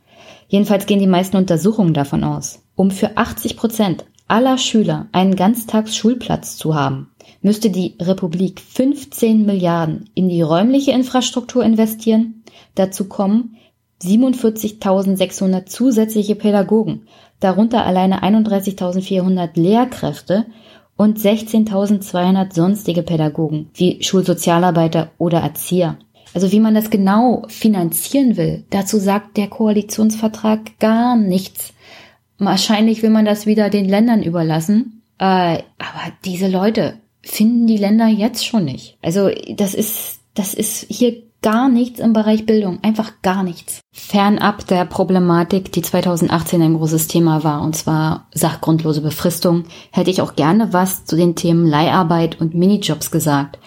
Jedenfalls gehen die meisten Untersuchungen davon aus. Um für 80 Prozent aller Schüler einen Ganztagsschulplatz zu haben, müsste die Republik 15 Milliarden in die räumliche Infrastruktur investieren. Dazu kommen 47.600 zusätzliche Pädagogen, darunter alleine 31.400 Lehrkräfte und 16.200 sonstige Pädagogen wie Schulsozialarbeiter oder Erzieher. Also wie man das genau finanzieren will, dazu sagt der Koalitionsvertrag gar nichts. Wahrscheinlich will man das wieder den Ländern überlassen. Äh, aber diese Leute finden die Länder jetzt schon nicht. Also das ist, das ist hier gar nichts im Bereich Bildung, einfach gar nichts. Fernab der Problematik, die 2018 ein großes Thema war, und zwar sachgrundlose Befristung, hätte ich auch gerne was zu den Themen Leiharbeit und Minijobs gesagt.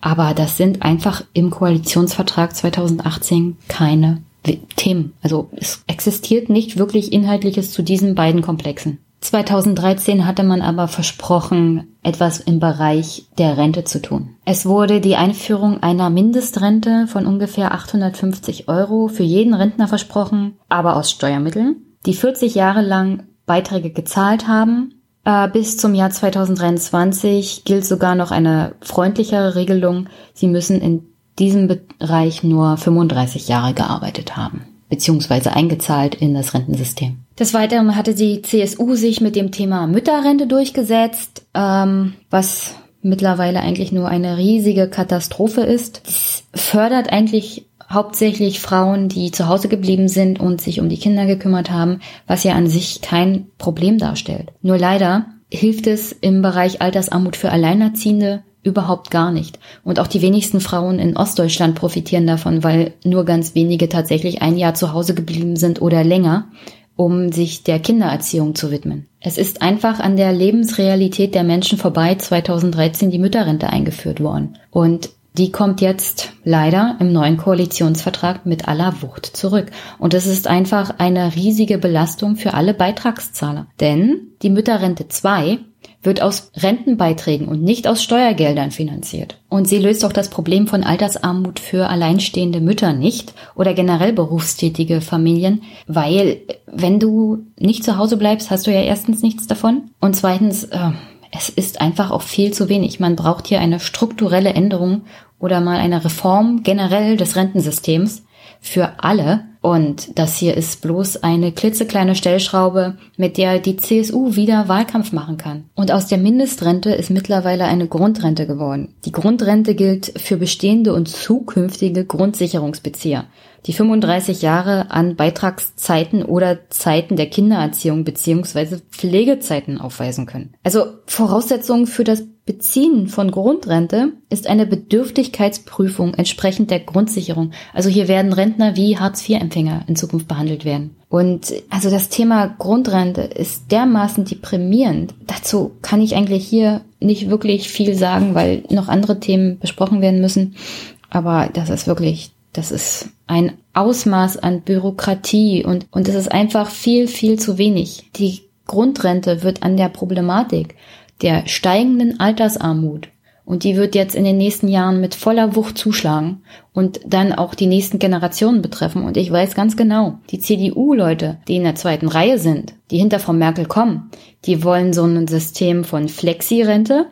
Aber das sind einfach im Koalitionsvertrag 2018 keine Themen. Also es existiert nicht wirklich Inhaltliches zu diesen beiden Komplexen. 2013 hatte man aber versprochen, etwas im Bereich der Rente zu tun. Es wurde die Einführung einer Mindestrente von ungefähr 850 Euro für jeden Rentner versprochen, aber aus Steuermitteln, die 40 Jahre lang Beiträge gezahlt haben. Äh, bis zum Jahr 2023 gilt sogar noch eine freundlichere Regelung. Sie müssen in diesem Bereich nur 35 Jahre gearbeitet haben, beziehungsweise eingezahlt in das Rentensystem. Des Weiteren hatte die CSU sich mit dem Thema Mütterrente durchgesetzt, ähm, was mittlerweile eigentlich nur eine riesige Katastrophe ist. Es fördert eigentlich hauptsächlich Frauen, die zu Hause geblieben sind und sich um die Kinder gekümmert haben, was ja an sich kein Problem darstellt. Nur leider hilft es im Bereich Altersarmut für Alleinerziehende überhaupt gar nicht. Und auch die wenigsten Frauen in Ostdeutschland profitieren davon, weil nur ganz wenige tatsächlich ein Jahr zu Hause geblieben sind oder länger, um sich der Kindererziehung zu widmen. Es ist einfach an der Lebensrealität der Menschen vorbei 2013 die Mütterrente eingeführt worden. Und die kommt jetzt leider im neuen Koalitionsvertrag mit aller Wucht zurück. Und es ist einfach eine riesige Belastung für alle Beitragszahler. Denn die Mütterrente 2 wird aus Rentenbeiträgen und nicht aus Steuergeldern finanziert. Und sie löst auch das Problem von Altersarmut für alleinstehende Mütter nicht oder generell berufstätige Familien, weil wenn du nicht zu Hause bleibst, hast du ja erstens nichts davon und zweitens, äh, es ist einfach auch viel zu wenig. Man braucht hier eine strukturelle Änderung oder mal eine Reform generell des Rentensystems für alle. Und das hier ist bloß eine klitzekleine Stellschraube, mit der die CSU wieder Wahlkampf machen kann. Und aus der Mindestrente ist mittlerweile eine Grundrente geworden. Die Grundrente gilt für bestehende und zukünftige Grundsicherungsbezieher die 35 Jahre an Beitragszeiten oder Zeiten der Kindererziehung beziehungsweise Pflegezeiten aufweisen können. Also Voraussetzung für das Beziehen von Grundrente ist eine Bedürftigkeitsprüfung entsprechend der Grundsicherung. Also hier werden Rentner wie Hartz-IV-Empfänger in Zukunft behandelt werden. Und also das Thema Grundrente ist dermaßen deprimierend. Dazu kann ich eigentlich hier nicht wirklich viel sagen, weil noch andere Themen besprochen werden müssen. Aber das ist wirklich das ist ein Ausmaß an Bürokratie und, und es ist einfach viel, viel zu wenig. Die Grundrente wird an der Problematik der steigenden Altersarmut und die wird jetzt in den nächsten Jahren mit voller Wucht zuschlagen und dann auch die nächsten Generationen betreffen. Und ich weiß ganz genau, die CDU-Leute, die in der zweiten Reihe sind, die hinter Frau Merkel kommen, die wollen so ein System von Flexi-Rente.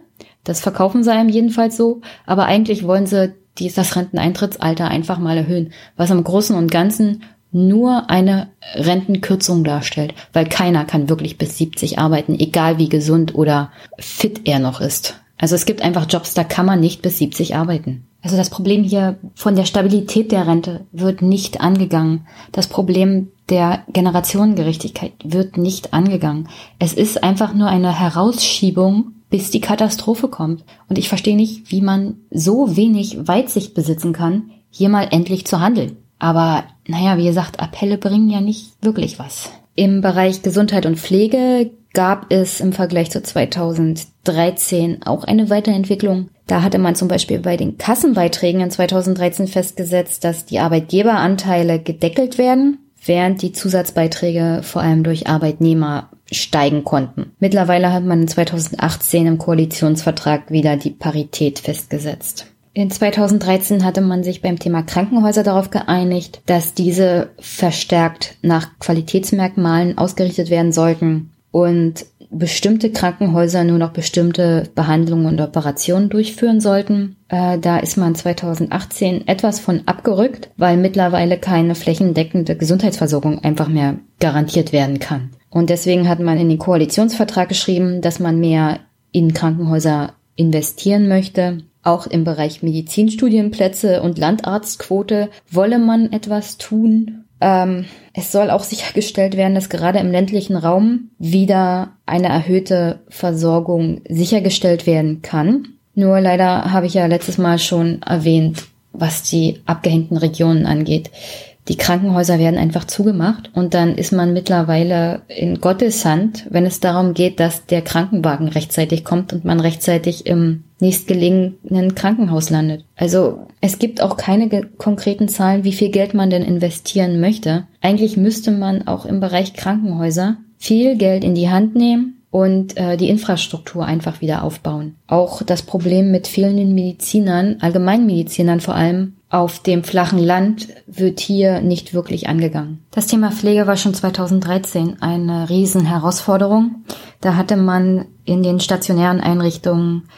Das verkaufen sie einem jedenfalls so. Aber eigentlich wollen sie die das Renteneintrittsalter einfach mal erhöhen, was im Großen und Ganzen nur eine Rentenkürzung darstellt, weil keiner kann wirklich bis 70 arbeiten, egal wie gesund oder fit er noch ist. Also es gibt einfach Jobs, da kann man nicht bis 70 arbeiten. Also das Problem hier von der Stabilität der Rente wird nicht angegangen. Das Problem der Generationengerechtigkeit wird nicht angegangen. Es ist einfach nur eine Herausschiebung bis die Katastrophe kommt. Und ich verstehe nicht, wie man so wenig Weitsicht besitzen kann, hier mal endlich zu handeln. Aber naja, wie gesagt, Appelle bringen ja nicht wirklich was. Im Bereich Gesundheit und Pflege gab es im Vergleich zu 2013 auch eine Weiterentwicklung. Da hatte man zum Beispiel bei den Kassenbeiträgen in 2013 festgesetzt, dass die Arbeitgeberanteile gedeckelt werden, während die Zusatzbeiträge vor allem durch Arbeitnehmer steigen konnten. Mittlerweile hat man 2018 im Koalitionsvertrag wieder die Parität festgesetzt. In 2013 hatte man sich beim Thema Krankenhäuser darauf geeinigt, dass diese verstärkt nach Qualitätsmerkmalen ausgerichtet werden sollten und bestimmte Krankenhäuser nur noch bestimmte Behandlungen und Operationen durchführen sollten. Äh, da ist man 2018 etwas von abgerückt, weil mittlerweile keine flächendeckende Gesundheitsversorgung einfach mehr garantiert werden kann. Und deswegen hat man in den Koalitionsvertrag geschrieben, dass man mehr in Krankenhäuser investieren möchte. Auch im Bereich Medizinstudienplätze und Landarztquote wolle man etwas tun. Ähm, es soll auch sichergestellt werden, dass gerade im ländlichen Raum wieder eine erhöhte Versorgung sichergestellt werden kann. Nur leider habe ich ja letztes Mal schon erwähnt, was die abgehängten Regionen angeht. Die Krankenhäuser werden einfach zugemacht und dann ist man mittlerweile in Gottes Hand, wenn es darum geht, dass der Krankenwagen rechtzeitig kommt und man rechtzeitig im nächstgelegenen Krankenhaus landet. Also es gibt auch keine konkreten Zahlen, wie viel Geld man denn investieren möchte. Eigentlich müsste man auch im Bereich Krankenhäuser viel Geld in die Hand nehmen und äh, die Infrastruktur einfach wieder aufbauen. Auch das Problem mit fehlenden Medizinern, Allgemeinmedizinern vor allem, auf dem flachen Land wird hier nicht wirklich angegangen. Das Thema Pflege war schon 2013 eine Riesenherausforderung. Da hatte man in den stationären Einrichtungen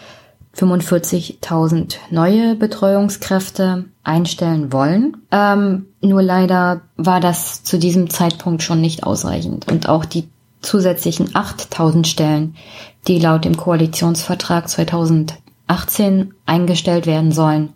45.000 neue Betreuungskräfte einstellen wollen. Ähm, nur leider war das zu diesem Zeitpunkt schon nicht ausreichend. Und auch die zusätzlichen 8.000 Stellen, die laut dem Koalitionsvertrag 2018 eingestellt werden sollen,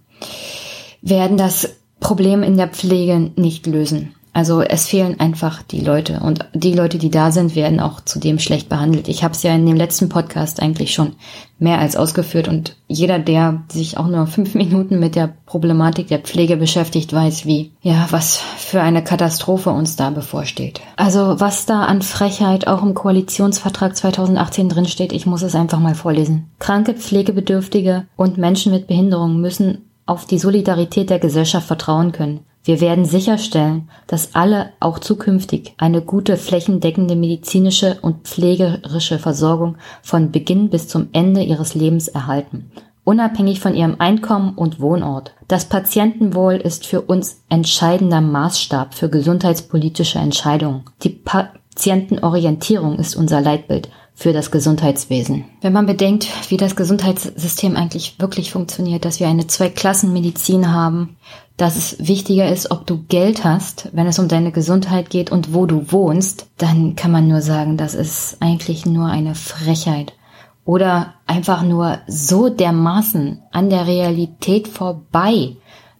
werden das Problem in der Pflege nicht lösen. Also es fehlen einfach die Leute und die Leute, die da sind, werden auch zudem schlecht behandelt. Ich habe es ja in dem letzten Podcast eigentlich schon mehr als ausgeführt und jeder, der sich auch nur fünf Minuten mit der Problematik der Pflege beschäftigt, weiß, wie ja was für eine Katastrophe uns da bevorsteht. Also was da an Frechheit auch im Koalitionsvertrag 2018 drinsteht, ich muss es einfach mal vorlesen. Kranke, Pflegebedürftige und Menschen mit Behinderung müssen auf die Solidarität der Gesellschaft vertrauen können. Wir werden sicherstellen, dass alle auch zukünftig eine gute flächendeckende medizinische und pflegerische Versorgung von Beginn bis zum Ende ihres Lebens erhalten, unabhängig von ihrem Einkommen und Wohnort. Das Patientenwohl ist für uns entscheidender Maßstab für gesundheitspolitische Entscheidungen. Die Patientenorientierung ist unser Leitbild für das Gesundheitswesen. Wenn man bedenkt, wie das Gesundheitssystem eigentlich wirklich funktioniert, dass wir eine Zweiklassenmedizin haben, dass es wichtiger ist, ob du Geld hast, wenn es um deine Gesundheit geht und wo du wohnst, dann kann man nur sagen, das ist eigentlich nur eine Frechheit oder einfach nur so dermaßen an der Realität vorbei,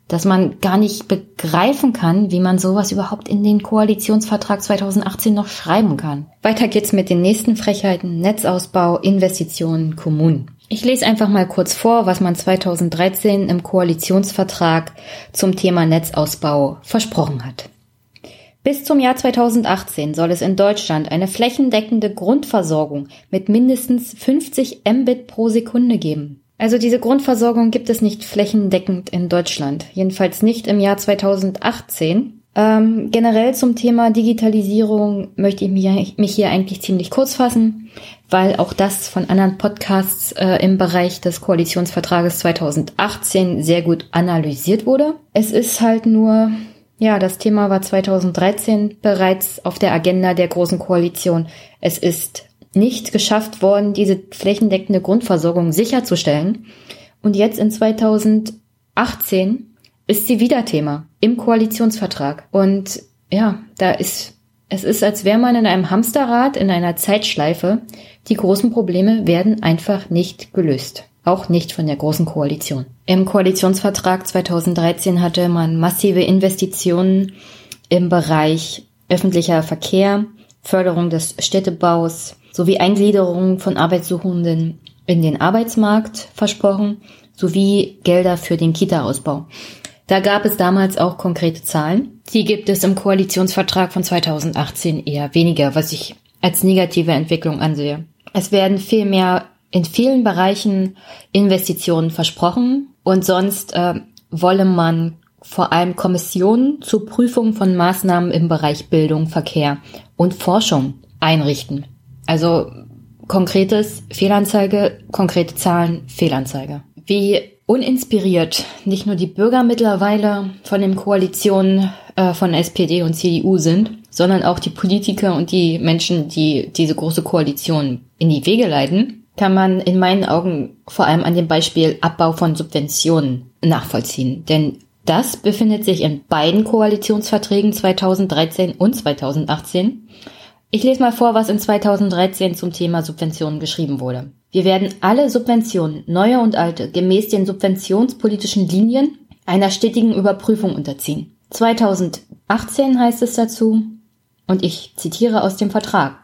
dass man gar nicht begreifen kann, wie man sowas überhaupt in den Koalitionsvertrag 2018 noch schreiben kann. Weiter geht's mit den nächsten Frechheiten. Netzausbau, Investitionen, Kommunen. Ich lese einfach mal kurz vor, was man 2013 im Koalitionsvertrag zum Thema Netzausbau versprochen hat. Bis zum Jahr 2018 soll es in Deutschland eine flächendeckende Grundversorgung mit mindestens 50 Mbit pro Sekunde geben. Also diese Grundversorgung gibt es nicht flächendeckend in Deutschland, jedenfalls nicht im Jahr 2018. Ähm, generell zum Thema Digitalisierung möchte ich mich, hier eigentlich ziemlich kurz fassen, weil auch das von anderen Podcasts äh, im Bereich des Koalitionsvertrages 2018 sehr gut analysiert wurde. Es ist halt nur, ja, das Thema war 2013 bereits auf der Agenda der Großen Koalition. Es ist nicht geschafft worden, diese flächendeckende Grundversorgung sicherzustellen. Und jetzt in 2018 ist sie wieder Thema im Koalitionsvertrag. Und ja, da ist, es ist, als wäre man in einem Hamsterrad, in einer Zeitschleife. Die großen Probleme werden einfach nicht gelöst. Auch nicht von der großen Koalition. Im Koalitionsvertrag 2013 hatte man massive Investitionen im Bereich öffentlicher Verkehr, Förderung des Städtebaus, sowie Eingliederung von Arbeitssuchenden in den Arbeitsmarkt versprochen, sowie Gelder für den Kita-Ausbau. Da gab es damals auch konkrete Zahlen. Die gibt es im Koalitionsvertrag von 2018 eher weniger, was ich als negative Entwicklung ansehe. Es werden vielmehr in vielen Bereichen Investitionen versprochen und sonst äh, wolle man vor allem Kommissionen zur Prüfung von Maßnahmen im Bereich Bildung, Verkehr und Forschung einrichten. Also konkretes Fehlanzeige, konkrete Zahlen, Fehlanzeige. Wie uninspiriert nicht nur die Bürger mittlerweile von den Koalitionen äh, von SPD und CDU sind, sondern auch die Politiker und die Menschen, die diese große Koalition in die Wege leiten, kann man in meinen Augen vor allem an dem Beispiel Abbau von Subventionen nachvollziehen. Denn das befindet sich in beiden Koalitionsverträgen 2013 und 2018 ich lese mal vor, was in 2013 zum Thema Subventionen geschrieben wurde. Wir werden alle Subventionen, neue und alte, gemäß den subventionspolitischen Linien einer stetigen Überprüfung unterziehen. 2018 heißt es dazu, und ich zitiere aus dem Vertrag,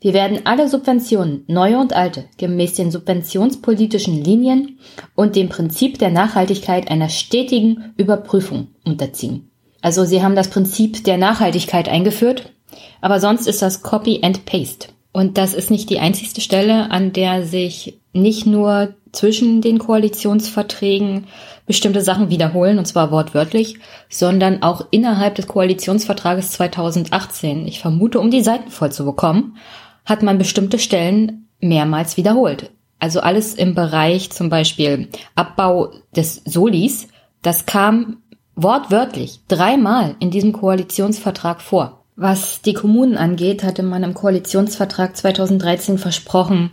wir werden alle Subventionen, neue und alte, gemäß den subventionspolitischen Linien und dem Prinzip der Nachhaltigkeit einer stetigen Überprüfung unterziehen. Also Sie haben das Prinzip der Nachhaltigkeit eingeführt aber sonst ist das Copy and Paste. Und das ist nicht die einzigste Stelle, an der sich nicht nur zwischen den Koalitionsverträgen bestimmte Sachen wiederholen, und zwar wortwörtlich, sondern auch innerhalb des Koalitionsvertrages 2018, ich vermute, um die Seiten voll zu bekommen, hat man bestimmte Stellen mehrmals wiederholt. Also alles im Bereich zum Beispiel Abbau des Solis, das kam wortwörtlich dreimal in diesem Koalitionsvertrag vor. Was die Kommunen angeht, hatte man im Koalitionsvertrag 2013 versprochen,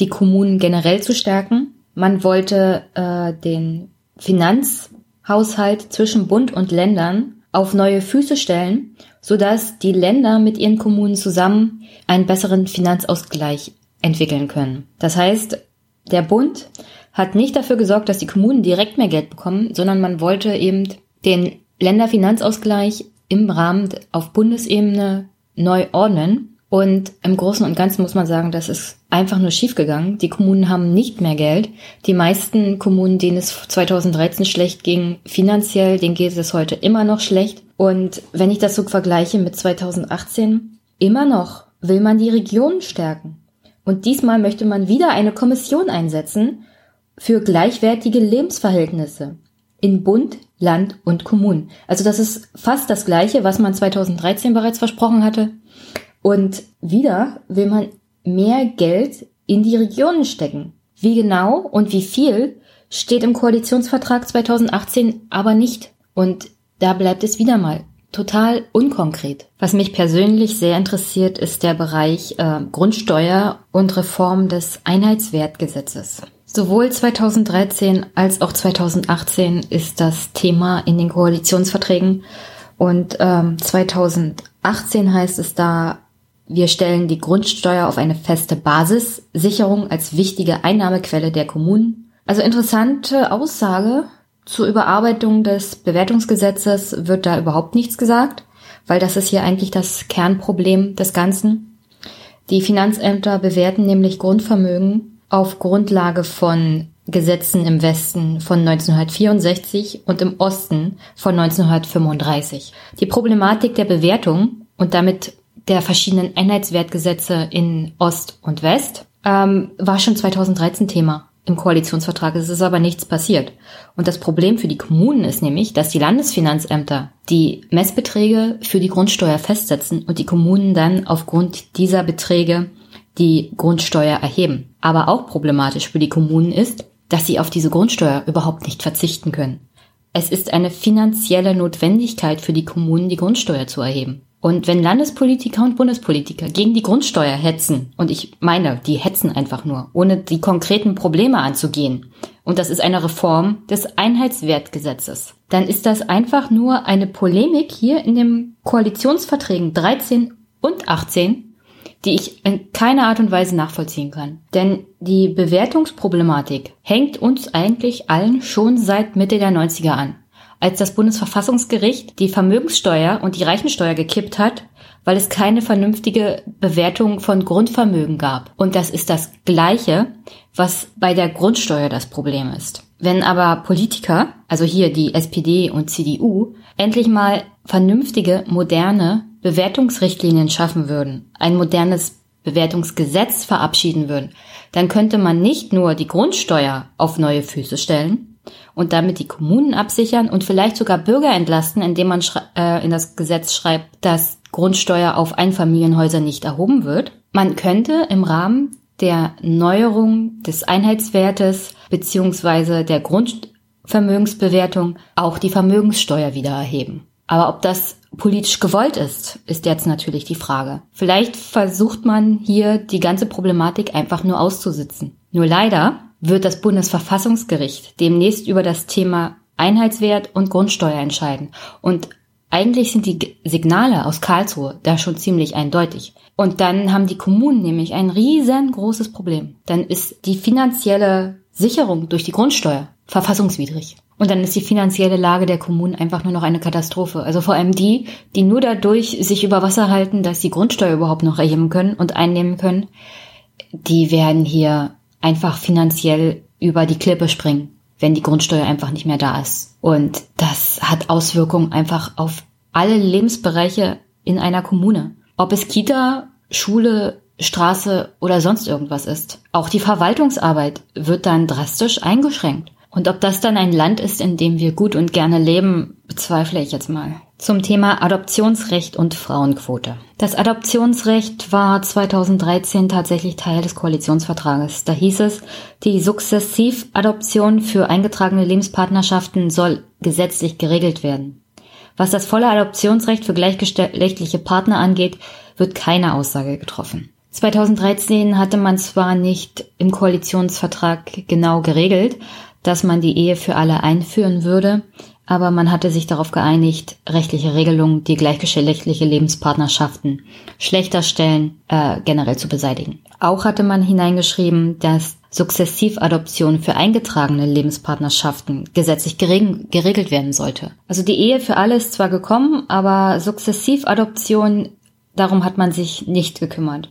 die Kommunen generell zu stärken. Man wollte äh, den Finanzhaushalt zwischen Bund und Ländern auf neue Füße stellen, sodass die Länder mit ihren Kommunen zusammen einen besseren Finanzausgleich entwickeln können. Das heißt, der Bund hat nicht dafür gesorgt, dass die Kommunen direkt mehr Geld bekommen, sondern man wollte eben den Länderfinanzausgleich im Rahmen auf Bundesebene neu ordnen. Und im Großen und Ganzen muss man sagen, das ist einfach nur schiefgegangen. Die Kommunen haben nicht mehr Geld. Die meisten Kommunen, denen es 2013 schlecht ging, finanziell, denen geht es heute immer noch schlecht. Und wenn ich das so vergleiche mit 2018, immer noch will man die Regionen stärken. Und diesmal möchte man wieder eine Kommission einsetzen für gleichwertige Lebensverhältnisse in Bund, Land und Kommunen. Also das ist fast das Gleiche, was man 2013 bereits versprochen hatte. Und wieder will man mehr Geld in die Regionen stecken. Wie genau und wie viel steht im Koalitionsvertrag 2018 aber nicht. Und da bleibt es wieder mal total unkonkret. Was mich persönlich sehr interessiert, ist der Bereich äh, Grundsteuer und Reform des Einheitswertgesetzes. Sowohl 2013 als auch 2018 ist das Thema in den Koalitionsverträgen und ähm, 2018 heißt es da, wir stellen die Grundsteuer auf eine feste Basissicherung als wichtige Einnahmequelle der Kommunen. Also interessante Aussage. Zur Überarbeitung des Bewertungsgesetzes wird da überhaupt nichts gesagt, weil das ist hier eigentlich das Kernproblem des Ganzen. Die Finanzämter bewerten nämlich Grundvermögen auf Grundlage von Gesetzen im Westen von 1964 und im Osten von 1935. Die Problematik der Bewertung und damit der verschiedenen Einheitswertgesetze in Ost und West ähm, war schon 2013 Thema im Koalitionsvertrag. Es ist aber nichts passiert. Und das Problem für die Kommunen ist nämlich, dass die Landesfinanzämter die Messbeträge für die Grundsteuer festsetzen und die Kommunen dann aufgrund dieser Beträge die Grundsteuer erheben. Aber auch problematisch für die Kommunen ist, dass sie auf diese Grundsteuer überhaupt nicht verzichten können. Es ist eine finanzielle Notwendigkeit für die Kommunen, die Grundsteuer zu erheben. Und wenn Landespolitiker und Bundespolitiker gegen die Grundsteuer hetzen, und ich meine, die hetzen einfach nur, ohne die konkreten Probleme anzugehen, und das ist eine Reform des Einheitswertgesetzes, dann ist das einfach nur eine Polemik hier in den Koalitionsverträgen 13 und 18, die ich in keiner Art und Weise nachvollziehen kann. Denn die Bewertungsproblematik hängt uns eigentlich allen schon seit Mitte der 90er an. Als das Bundesverfassungsgericht die Vermögenssteuer und die Reichensteuer gekippt hat, weil es keine vernünftige Bewertung von Grundvermögen gab. Und das ist das Gleiche, was bei der Grundsteuer das Problem ist. Wenn aber Politiker, also hier die SPD und CDU, endlich mal vernünftige, moderne Bewertungsrichtlinien schaffen würden, ein modernes Bewertungsgesetz verabschieden würden, dann könnte man nicht nur die Grundsteuer auf neue Füße stellen und damit die Kommunen absichern und vielleicht sogar Bürger entlasten, indem man äh, in das Gesetz schreibt, dass Grundsteuer auf Einfamilienhäuser nicht erhoben wird. Man könnte im Rahmen der Neuerung des Einheitswertes beziehungsweise der Grundvermögensbewertung auch die Vermögenssteuer wieder erheben. Aber ob das politisch gewollt ist, ist jetzt natürlich die Frage. Vielleicht versucht man hier die ganze Problematik einfach nur auszusitzen. Nur leider wird das Bundesverfassungsgericht demnächst über das Thema Einheitswert und Grundsteuer entscheiden. Und eigentlich sind die Signale aus Karlsruhe da schon ziemlich eindeutig. Und dann haben die Kommunen nämlich ein riesengroßes Problem. Dann ist die finanzielle Sicherung durch die Grundsteuer verfassungswidrig. Und dann ist die finanzielle Lage der Kommunen einfach nur noch eine Katastrophe. Also vor allem die, die nur dadurch sich über Wasser halten, dass sie Grundsteuer überhaupt noch erheben können und einnehmen können, die werden hier einfach finanziell über die Klippe springen, wenn die Grundsteuer einfach nicht mehr da ist. Und das hat Auswirkungen einfach auf alle Lebensbereiche in einer Kommune. Ob es Kita, Schule, Straße oder sonst irgendwas ist. Auch die Verwaltungsarbeit wird dann drastisch eingeschränkt. Und ob das dann ein Land ist, in dem wir gut und gerne leben, bezweifle ich jetzt mal. Zum Thema Adoptionsrecht und Frauenquote. Das Adoptionsrecht war 2013 tatsächlich Teil des Koalitionsvertrages. Da hieß es, die Sukzessivadoption für eingetragene Lebenspartnerschaften soll gesetzlich geregelt werden. Was das volle Adoptionsrecht für gleichgeschlechtliche Partner angeht, wird keine Aussage getroffen. 2013 hatte man zwar nicht im Koalitionsvertrag genau geregelt, dass man die Ehe für alle einführen würde, aber man hatte sich darauf geeinigt, rechtliche Regelungen, die gleichgeschlechtliche Lebenspartnerschaften schlechter stellen, äh, generell zu beseitigen. Auch hatte man hineingeschrieben, dass Sukzessivadoption für eingetragene Lebenspartnerschaften gesetzlich geregelt werden sollte. Also die Ehe für alle ist zwar gekommen, aber Sukzessivadoption, darum hat man sich nicht gekümmert.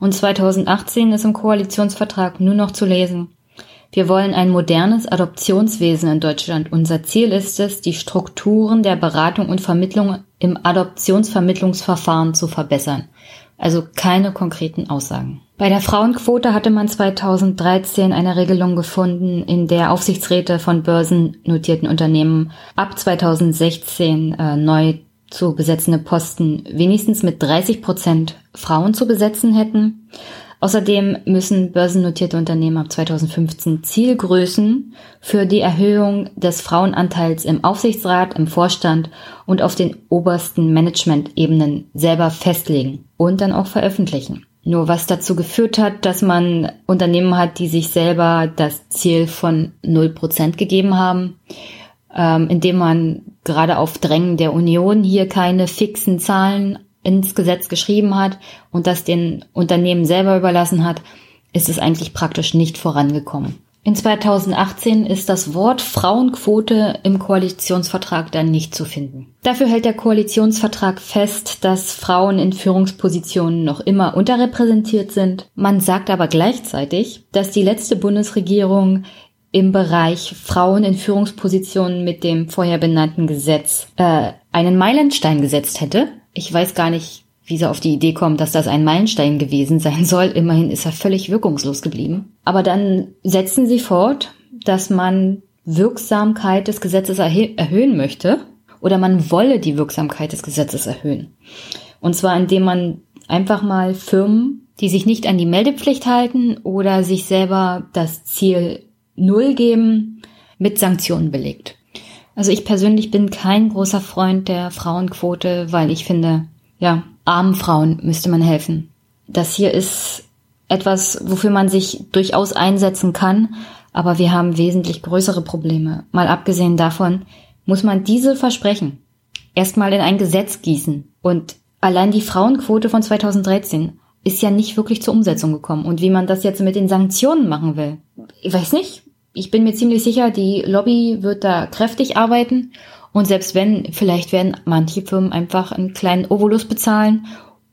Und 2018 ist im Koalitionsvertrag nur noch zu lesen, wir wollen ein modernes Adoptionswesen in Deutschland. Unser Ziel ist es, die Strukturen der Beratung und Vermittlung im Adoptionsvermittlungsverfahren zu verbessern. Also keine konkreten Aussagen. Bei der Frauenquote hatte man 2013 eine Regelung gefunden, in der Aufsichtsräte von börsennotierten Unternehmen ab 2016 äh, neu zu besetzende Posten wenigstens mit 30 Prozent Frauen zu besetzen hätten. Außerdem müssen börsennotierte Unternehmen ab 2015 Zielgrößen für die Erhöhung des Frauenanteils im Aufsichtsrat, im Vorstand und auf den obersten Management-Ebenen selber festlegen und dann auch veröffentlichen. Nur was dazu geführt hat, dass man Unternehmen hat, die sich selber das Ziel von 0% gegeben haben, ähm, indem man gerade auf Drängen der Union hier keine fixen Zahlen ins Gesetz geschrieben hat und das den Unternehmen selber überlassen hat, ist es eigentlich praktisch nicht vorangekommen. In 2018 ist das Wort Frauenquote im Koalitionsvertrag dann nicht zu finden. Dafür hält der Koalitionsvertrag fest, dass Frauen in Führungspositionen noch immer unterrepräsentiert sind. Man sagt aber gleichzeitig, dass die letzte Bundesregierung im Bereich Frauen in Führungspositionen mit dem vorher benannten Gesetz äh, einen Meilenstein gesetzt hätte. Ich weiß gar nicht, wie sie auf die Idee kommen, dass das ein Meilenstein gewesen sein soll. Immerhin ist er völlig wirkungslos geblieben. Aber dann setzen sie fort, dass man Wirksamkeit des Gesetzes erhöhen möchte oder man wolle die Wirksamkeit des Gesetzes erhöhen. Und zwar indem man einfach mal Firmen, die sich nicht an die Meldepflicht halten oder sich selber das Ziel Null geben, mit Sanktionen belegt. Also ich persönlich bin kein großer Freund der Frauenquote, weil ich finde, ja, armen Frauen müsste man helfen. Das hier ist etwas, wofür man sich durchaus einsetzen kann, aber wir haben wesentlich größere Probleme. Mal abgesehen davon muss man diese Versprechen erstmal in ein Gesetz gießen. Und allein die Frauenquote von 2013 ist ja nicht wirklich zur Umsetzung gekommen. Und wie man das jetzt mit den Sanktionen machen will, ich weiß nicht. Ich bin mir ziemlich sicher, die Lobby wird da kräftig arbeiten und selbst wenn, vielleicht werden manche Firmen einfach einen kleinen Ovolus bezahlen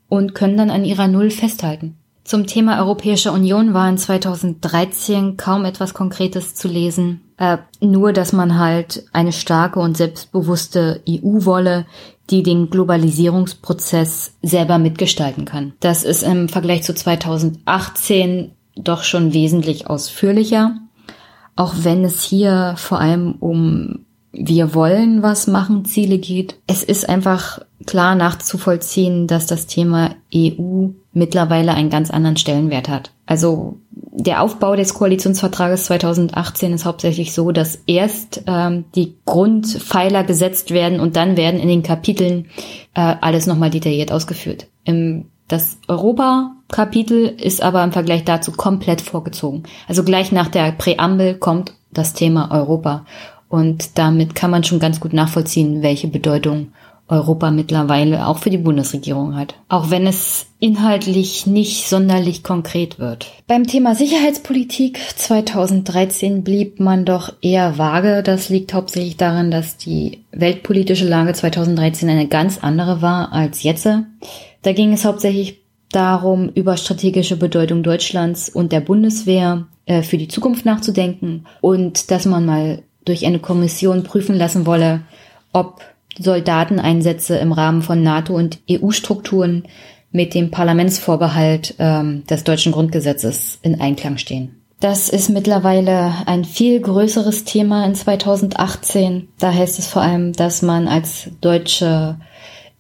und können dann an ihrer Null festhalten. Zum Thema Europäische Union war in 2013 kaum etwas Konkretes zu lesen. Äh, nur, dass man halt eine starke und selbstbewusste EU wolle, die den Globalisierungsprozess selber mitgestalten kann. Das ist im Vergleich zu 2018 doch schon wesentlich ausführlicher. Auch wenn es hier vor allem um wir wollen was machen, Ziele geht. Es ist einfach klar nachzuvollziehen, dass das Thema EU mittlerweile einen ganz anderen Stellenwert hat. Also der Aufbau des Koalitionsvertrages 2018 ist hauptsächlich so, dass erst ähm, die Grundpfeiler gesetzt werden und dann werden in den Kapiteln äh, alles nochmal detailliert ausgeführt. Im, das Europa-Kapitel ist aber im Vergleich dazu komplett vorgezogen. Also gleich nach der Präambel kommt das Thema Europa. Und damit kann man schon ganz gut nachvollziehen, welche Bedeutung Europa mittlerweile auch für die Bundesregierung hat. Auch wenn es inhaltlich nicht sonderlich konkret wird. Beim Thema Sicherheitspolitik 2013 blieb man doch eher vage. Das liegt hauptsächlich daran, dass die weltpolitische Lage 2013 eine ganz andere war als jetzt. Da ging es hauptsächlich darum, über strategische Bedeutung Deutschlands und der Bundeswehr äh, für die Zukunft nachzudenken und dass man mal durch eine Kommission prüfen lassen wolle, ob Soldateneinsätze im Rahmen von NATO und EU-Strukturen mit dem Parlamentsvorbehalt ähm, des deutschen Grundgesetzes in Einklang stehen. Das ist mittlerweile ein viel größeres Thema in 2018. Da heißt es vor allem, dass man als Deutsche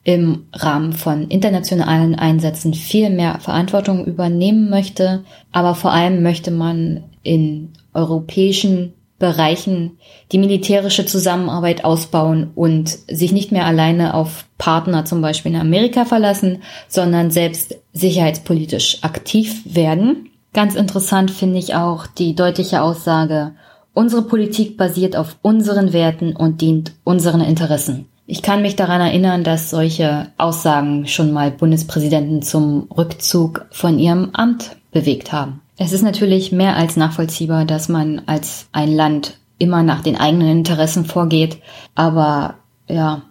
im Rahmen von internationalen Einsätzen viel mehr Verantwortung übernehmen möchte. Aber vor allem möchte man in europäischen Bereichen die militärische Zusammenarbeit ausbauen und sich nicht mehr alleine auf Partner zum Beispiel in Amerika verlassen, sondern selbst sicherheitspolitisch aktiv werden. Ganz interessant finde ich auch die deutliche Aussage, unsere Politik basiert auf unseren Werten und dient unseren Interessen. Ich kann mich daran erinnern, dass solche Aussagen schon mal Bundespräsidenten zum Rückzug von ihrem Amt bewegt haben. Es ist natürlich mehr als nachvollziehbar, dass man als ein Land immer nach den eigenen Interessen vorgeht. Aber ja,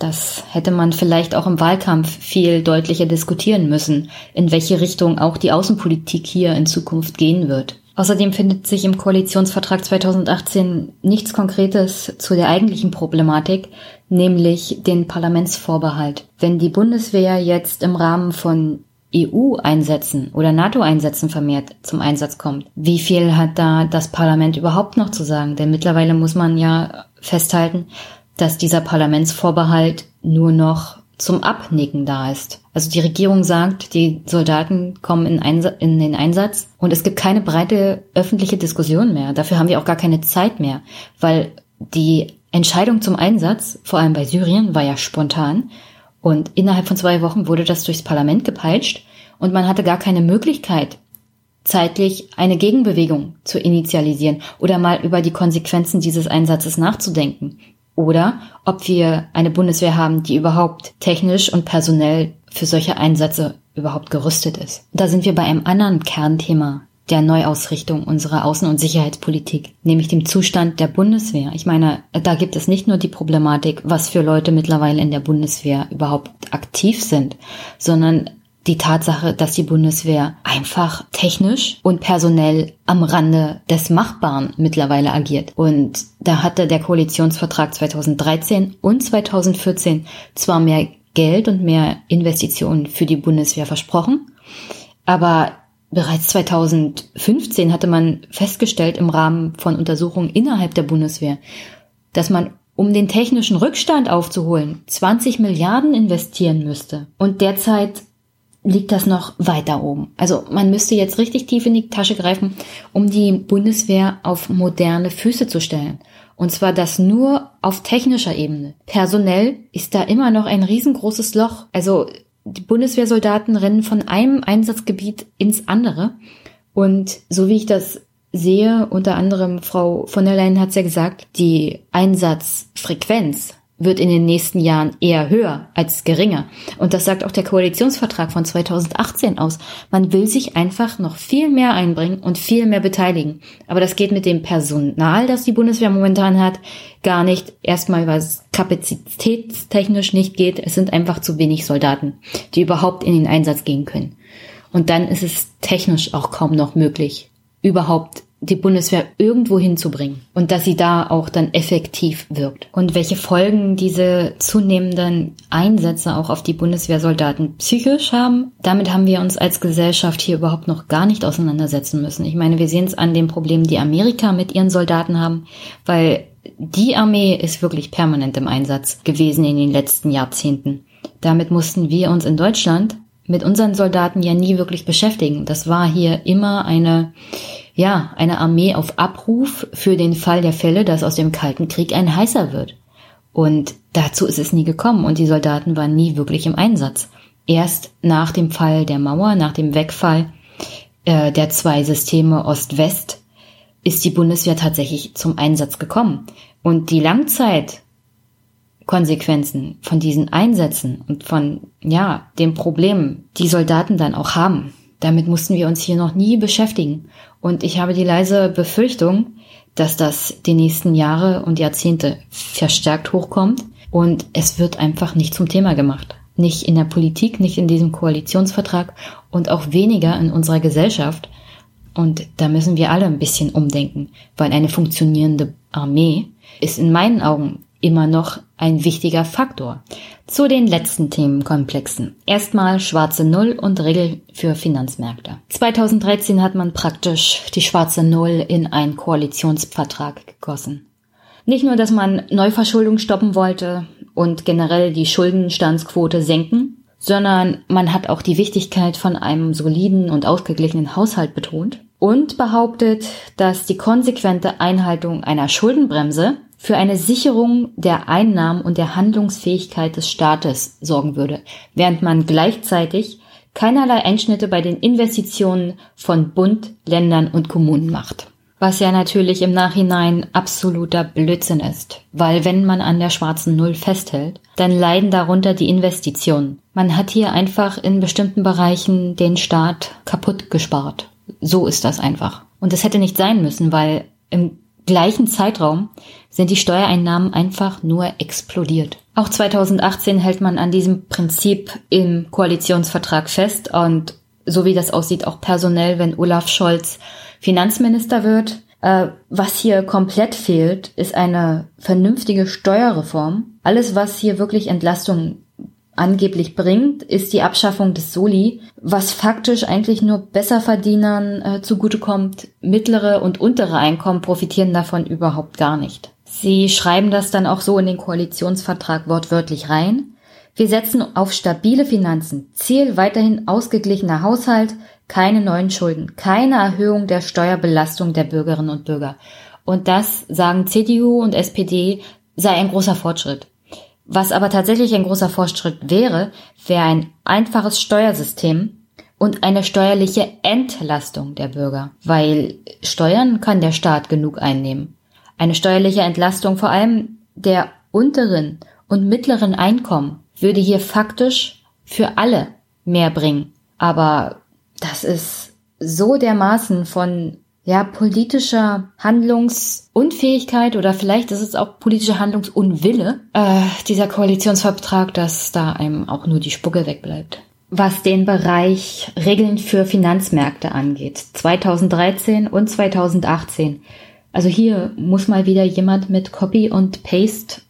das hätte man vielleicht auch im Wahlkampf viel deutlicher diskutieren müssen, in welche Richtung auch die Außenpolitik hier in Zukunft gehen wird. Außerdem findet sich im Koalitionsvertrag 2018 nichts Konkretes zu der eigentlichen Problematik, nämlich den Parlamentsvorbehalt. Wenn die Bundeswehr jetzt im Rahmen von EU-Einsätzen oder NATO-Einsätzen vermehrt zum Einsatz kommt. Wie viel hat da das Parlament überhaupt noch zu sagen? Denn mittlerweile muss man ja festhalten, dass dieser Parlamentsvorbehalt nur noch zum Abnicken da ist. Also die Regierung sagt, die Soldaten kommen in, in den Einsatz und es gibt keine breite öffentliche Diskussion mehr. Dafür haben wir auch gar keine Zeit mehr, weil die Entscheidung zum Einsatz, vor allem bei Syrien, war ja spontan und innerhalb von zwei Wochen wurde das durchs Parlament gepeitscht und man hatte gar keine Möglichkeit, zeitlich eine Gegenbewegung zu initialisieren oder mal über die Konsequenzen dieses Einsatzes nachzudenken. Oder ob wir eine Bundeswehr haben, die überhaupt technisch und personell für solche Einsätze überhaupt gerüstet ist. Da sind wir bei einem anderen Kernthema der Neuausrichtung unserer Außen- und Sicherheitspolitik, nämlich dem Zustand der Bundeswehr. Ich meine, da gibt es nicht nur die Problematik, was für Leute mittlerweile in der Bundeswehr überhaupt aktiv sind, sondern die Tatsache, dass die Bundeswehr einfach technisch und personell am Rande des Machbaren mittlerweile agiert. Und da hatte der Koalitionsvertrag 2013 und 2014 zwar mehr Geld und mehr Investitionen für die Bundeswehr versprochen, aber Bereits 2015 hatte man festgestellt im Rahmen von Untersuchungen innerhalb der Bundeswehr, dass man, um den technischen Rückstand aufzuholen, 20 Milliarden investieren müsste. Und derzeit liegt das noch weiter oben. Also man müsste jetzt richtig tief in die Tasche greifen, um die Bundeswehr auf moderne Füße zu stellen. Und zwar das nur auf technischer Ebene. Personell ist da immer noch ein riesengroßes Loch. Also die Bundeswehrsoldaten rennen von einem Einsatzgebiet ins andere. Und so wie ich das sehe, unter anderem Frau von der Leyen hat es ja gesagt, die Einsatzfrequenz wird in den nächsten Jahren eher höher als geringer. Und das sagt auch der Koalitionsvertrag von 2018 aus. Man will sich einfach noch viel mehr einbringen und viel mehr beteiligen. Aber das geht mit dem Personal, das die Bundeswehr momentan hat, gar nicht. Erstmal, weil es kapazitätstechnisch nicht geht. Es sind einfach zu wenig Soldaten, die überhaupt in den Einsatz gehen können. Und dann ist es technisch auch kaum noch möglich, überhaupt die Bundeswehr irgendwo hinzubringen und dass sie da auch dann effektiv wirkt. Und welche Folgen diese zunehmenden Einsätze auch auf die Bundeswehrsoldaten psychisch haben, damit haben wir uns als Gesellschaft hier überhaupt noch gar nicht auseinandersetzen müssen. Ich meine, wir sehen es an den Problemen, die Amerika mit ihren Soldaten haben, weil die Armee ist wirklich permanent im Einsatz gewesen in den letzten Jahrzehnten. Damit mussten wir uns in Deutschland mit unseren Soldaten ja nie wirklich beschäftigen. Das war hier immer eine ja, eine Armee auf Abruf für den Fall der Fälle, dass aus dem Kalten Krieg ein heißer wird. Und dazu ist es nie gekommen und die Soldaten waren nie wirklich im Einsatz. Erst nach dem Fall der Mauer, nach dem Wegfall äh, der zwei Systeme Ost-West, ist die Bundeswehr tatsächlich zum Einsatz gekommen. Und die Langzeitkonsequenzen von diesen Einsätzen und von, ja, den Problemen, die Soldaten dann auch haben, damit mussten wir uns hier noch nie beschäftigen. Und ich habe die leise Befürchtung, dass das die nächsten Jahre und Jahrzehnte verstärkt hochkommt und es wird einfach nicht zum Thema gemacht. Nicht in der Politik, nicht in diesem Koalitionsvertrag und auch weniger in unserer Gesellschaft. Und da müssen wir alle ein bisschen umdenken, weil eine funktionierende Armee ist in meinen Augen immer noch ein wichtiger Faktor. Zu den letzten Themenkomplexen. Erstmal schwarze Null und Regel für Finanzmärkte. 2013 hat man praktisch die schwarze Null in einen Koalitionsvertrag gegossen. Nicht nur, dass man Neuverschuldung stoppen wollte und generell die Schuldenstandsquote senken, sondern man hat auch die Wichtigkeit von einem soliden und ausgeglichenen Haushalt betont und behauptet, dass die konsequente Einhaltung einer Schuldenbremse für eine Sicherung der Einnahmen und der Handlungsfähigkeit des Staates sorgen würde, während man gleichzeitig keinerlei Einschnitte bei den Investitionen von Bund, Ländern und Kommunen macht. Was ja natürlich im Nachhinein absoluter Blödsinn ist, weil wenn man an der schwarzen Null festhält, dann leiden darunter die Investitionen. Man hat hier einfach in bestimmten Bereichen den Staat kaputt gespart. So ist das einfach. Und es hätte nicht sein müssen, weil im gleichen Zeitraum sind die Steuereinnahmen einfach nur explodiert. Auch 2018 hält man an diesem Prinzip im Koalitionsvertrag fest und so wie das aussieht, auch personell, wenn Olaf Scholz Finanzminister wird. Äh, was hier komplett fehlt, ist eine vernünftige Steuerreform. Alles, was hier wirklich Entlastung angeblich bringt, ist die Abschaffung des Soli, was faktisch eigentlich nur Besserverdienern äh, zugutekommt. Mittlere und untere Einkommen profitieren davon überhaupt gar nicht. Sie schreiben das dann auch so in den Koalitionsvertrag wortwörtlich rein. Wir setzen auf stabile Finanzen. Ziel weiterhin ausgeglichener Haushalt, keine neuen Schulden, keine Erhöhung der Steuerbelastung der Bürgerinnen und Bürger. Und das, sagen CDU und SPD, sei ein großer Fortschritt. Was aber tatsächlich ein großer Fortschritt wäre, wäre ein einfaches Steuersystem und eine steuerliche Entlastung der Bürger, weil Steuern kann der Staat genug einnehmen. Eine steuerliche Entlastung vor allem der unteren und mittleren Einkommen würde hier faktisch für alle mehr bringen. Aber das ist so dermaßen von ja, politischer Handlungsunfähigkeit oder vielleicht ist es auch politischer Handlungsunwille, äh, dieser Koalitionsvertrag, dass da einem auch nur die Spucke wegbleibt. Was den Bereich Regeln für Finanzmärkte angeht, 2013 und 2018. Also hier muss mal wieder jemand mit Copy und Paste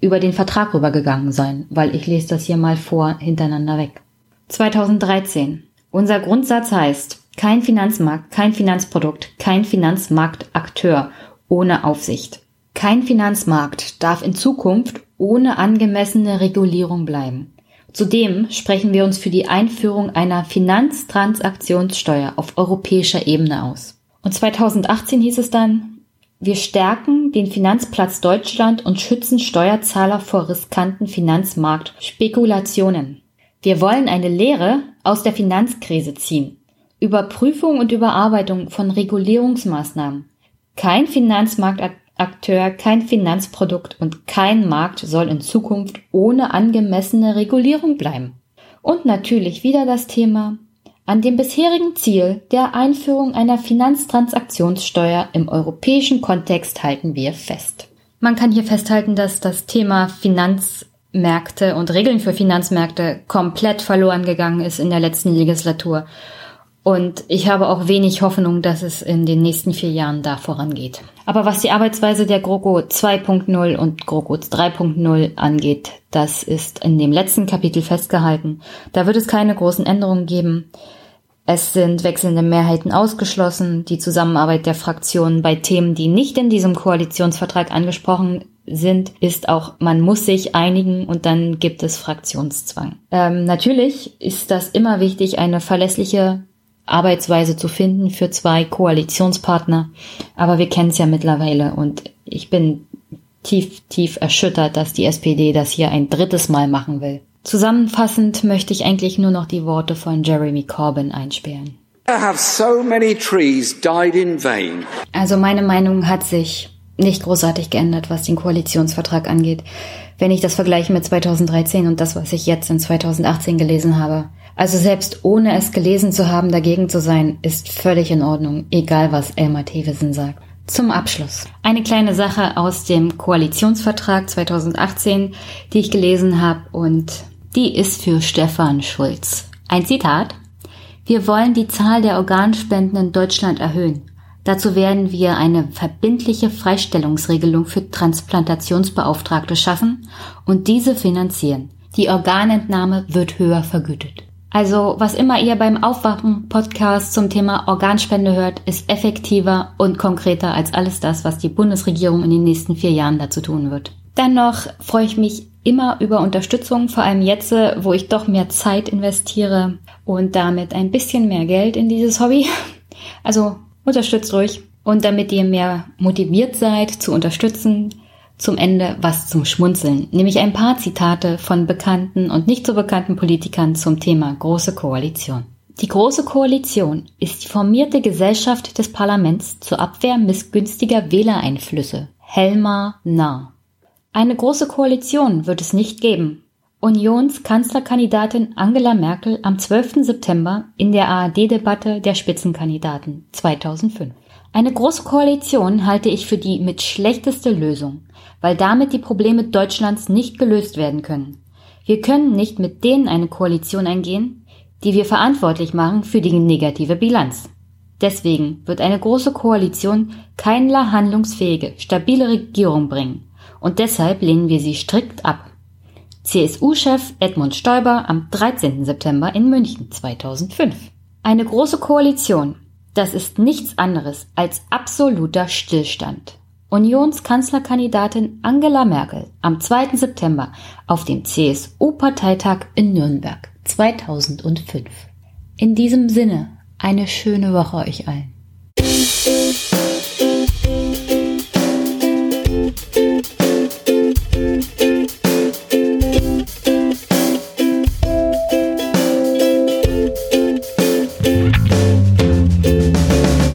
über den Vertrag rübergegangen sein, weil ich lese das hier mal vor hintereinander weg. 2013. Unser Grundsatz heißt, kein Finanzmarkt, kein Finanzprodukt, kein Finanzmarktakteur ohne Aufsicht. Kein Finanzmarkt darf in Zukunft ohne angemessene Regulierung bleiben. Zudem sprechen wir uns für die Einführung einer Finanztransaktionssteuer auf europäischer Ebene aus. Und 2018 hieß es dann, wir stärken den Finanzplatz Deutschland und schützen Steuerzahler vor riskanten Finanzmarktspekulationen. Wir wollen eine Lehre aus der Finanzkrise ziehen. Überprüfung und Überarbeitung von Regulierungsmaßnahmen. Kein Finanzmarktakteur, kein Finanzprodukt und kein Markt soll in Zukunft ohne angemessene Regulierung bleiben. Und natürlich wieder das Thema an dem bisherigen Ziel der Einführung einer Finanztransaktionssteuer im europäischen Kontext halten wir fest. Man kann hier festhalten, dass das Thema Finanzmärkte und Regeln für Finanzmärkte komplett verloren gegangen ist in der letzten Legislatur und ich habe auch wenig Hoffnung, dass es in den nächsten vier Jahren da vorangeht. Aber was die Arbeitsweise der GroKo 2.0 und GroKo 3.0 angeht, das ist in dem letzten Kapitel festgehalten. Da wird es keine großen Änderungen geben. Es sind wechselnde Mehrheiten ausgeschlossen. Die Zusammenarbeit der Fraktionen bei Themen, die nicht in diesem Koalitionsvertrag angesprochen sind, ist auch, man muss sich einigen und dann gibt es Fraktionszwang. Ähm, natürlich ist das immer wichtig, eine verlässliche Arbeitsweise zu finden für zwei Koalitionspartner. Aber wir kennen es ja mittlerweile und ich bin tief, tief erschüttert, dass die SPD das hier ein drittes Mal machen will. Zusammenfassend möchte ich eigentlich nur noch die Worte von Jeremy Corbyn einspielen. So also meine Meinung hat sich nicht großartig geändert, was den Koalitionsvertrag angeht. Wenn ich das vergleiche mit 2013 und das, was ich jetzt in 2018 gelesen habe, also selbst ohne es gelesen zu haben, dagegen zu sein, ist völlig in Ordnung, egal was Elmar Thewesen sagt. Zum Abschluss. Eine kleine Sache aus dem Koalitionsvertrag 2018, die ich gelesen habe und die ist für Stefan Schulz. Ein Zitat. Wir wollen die Zahl der Organspenden in Deutschland erhöhen. Dazu werden wir eine verbindliche Freistellungsregelung für Transplantationsbeauftragte schaffen und diese finanzieren. Die Organentnahme wird höher vergütet. Also was immer ihr beim Aufwachen-Podcast zum Thema Organspende hört, ist effektiver und konkreter als alles das, was die Bundesregierung in den nächsten vier Jahren dazu tun wird. Dennoch freue ich mich immer über Unterstützung, vor allem jetzt, wo ich doch mehr Zeit investiere und damit ein bisschen mehr Geld in dieses Hobby. Also unterstützt ruhig. Und damit ihr mehr motiviert seid zu unterstützen, zum Ende was zum Schmunzeln, nämlich ein paar Zitate von bekannten und nicht so bekannten Politikern zum Thema Große Koalition. Die Große Koalition ist die formierte Gesellschaft des Parlaments zur Abwehr missgünstiger Wählereinflüsse. Helmar Nah. Eine Große Koalition wird es nicht geben. Unionskanzlerkandidatin Angela Merkel am 12. September in der ARD-Debatte der Spitzenkandidaten 2005. Eine große Koalition halte ich für die mit schlechteste Lösung, weil damit die Probleme Deutschlands nicht gelöst werden können. Wir können nicht mit denen eine Koalition eingehen, die wir verantwortlich machen für die negative Bilanz. Deswegen wird eine große Koalition keine handlungsfähige, stabile Regierung bringen, und deshalb lehnen wir sie strikt ab. CSU-Chef Edmund Stoiber am 13. September in München 2005. Eine große Koalition, das ist nichts anderes als absoluter Stillstand. Unionskanzlerkandidatin Angela Merkel am 2. September auf dem CSU-Parteitag in Nürnberg 2005. In diesem Sinne eine schöne Woche euch allen.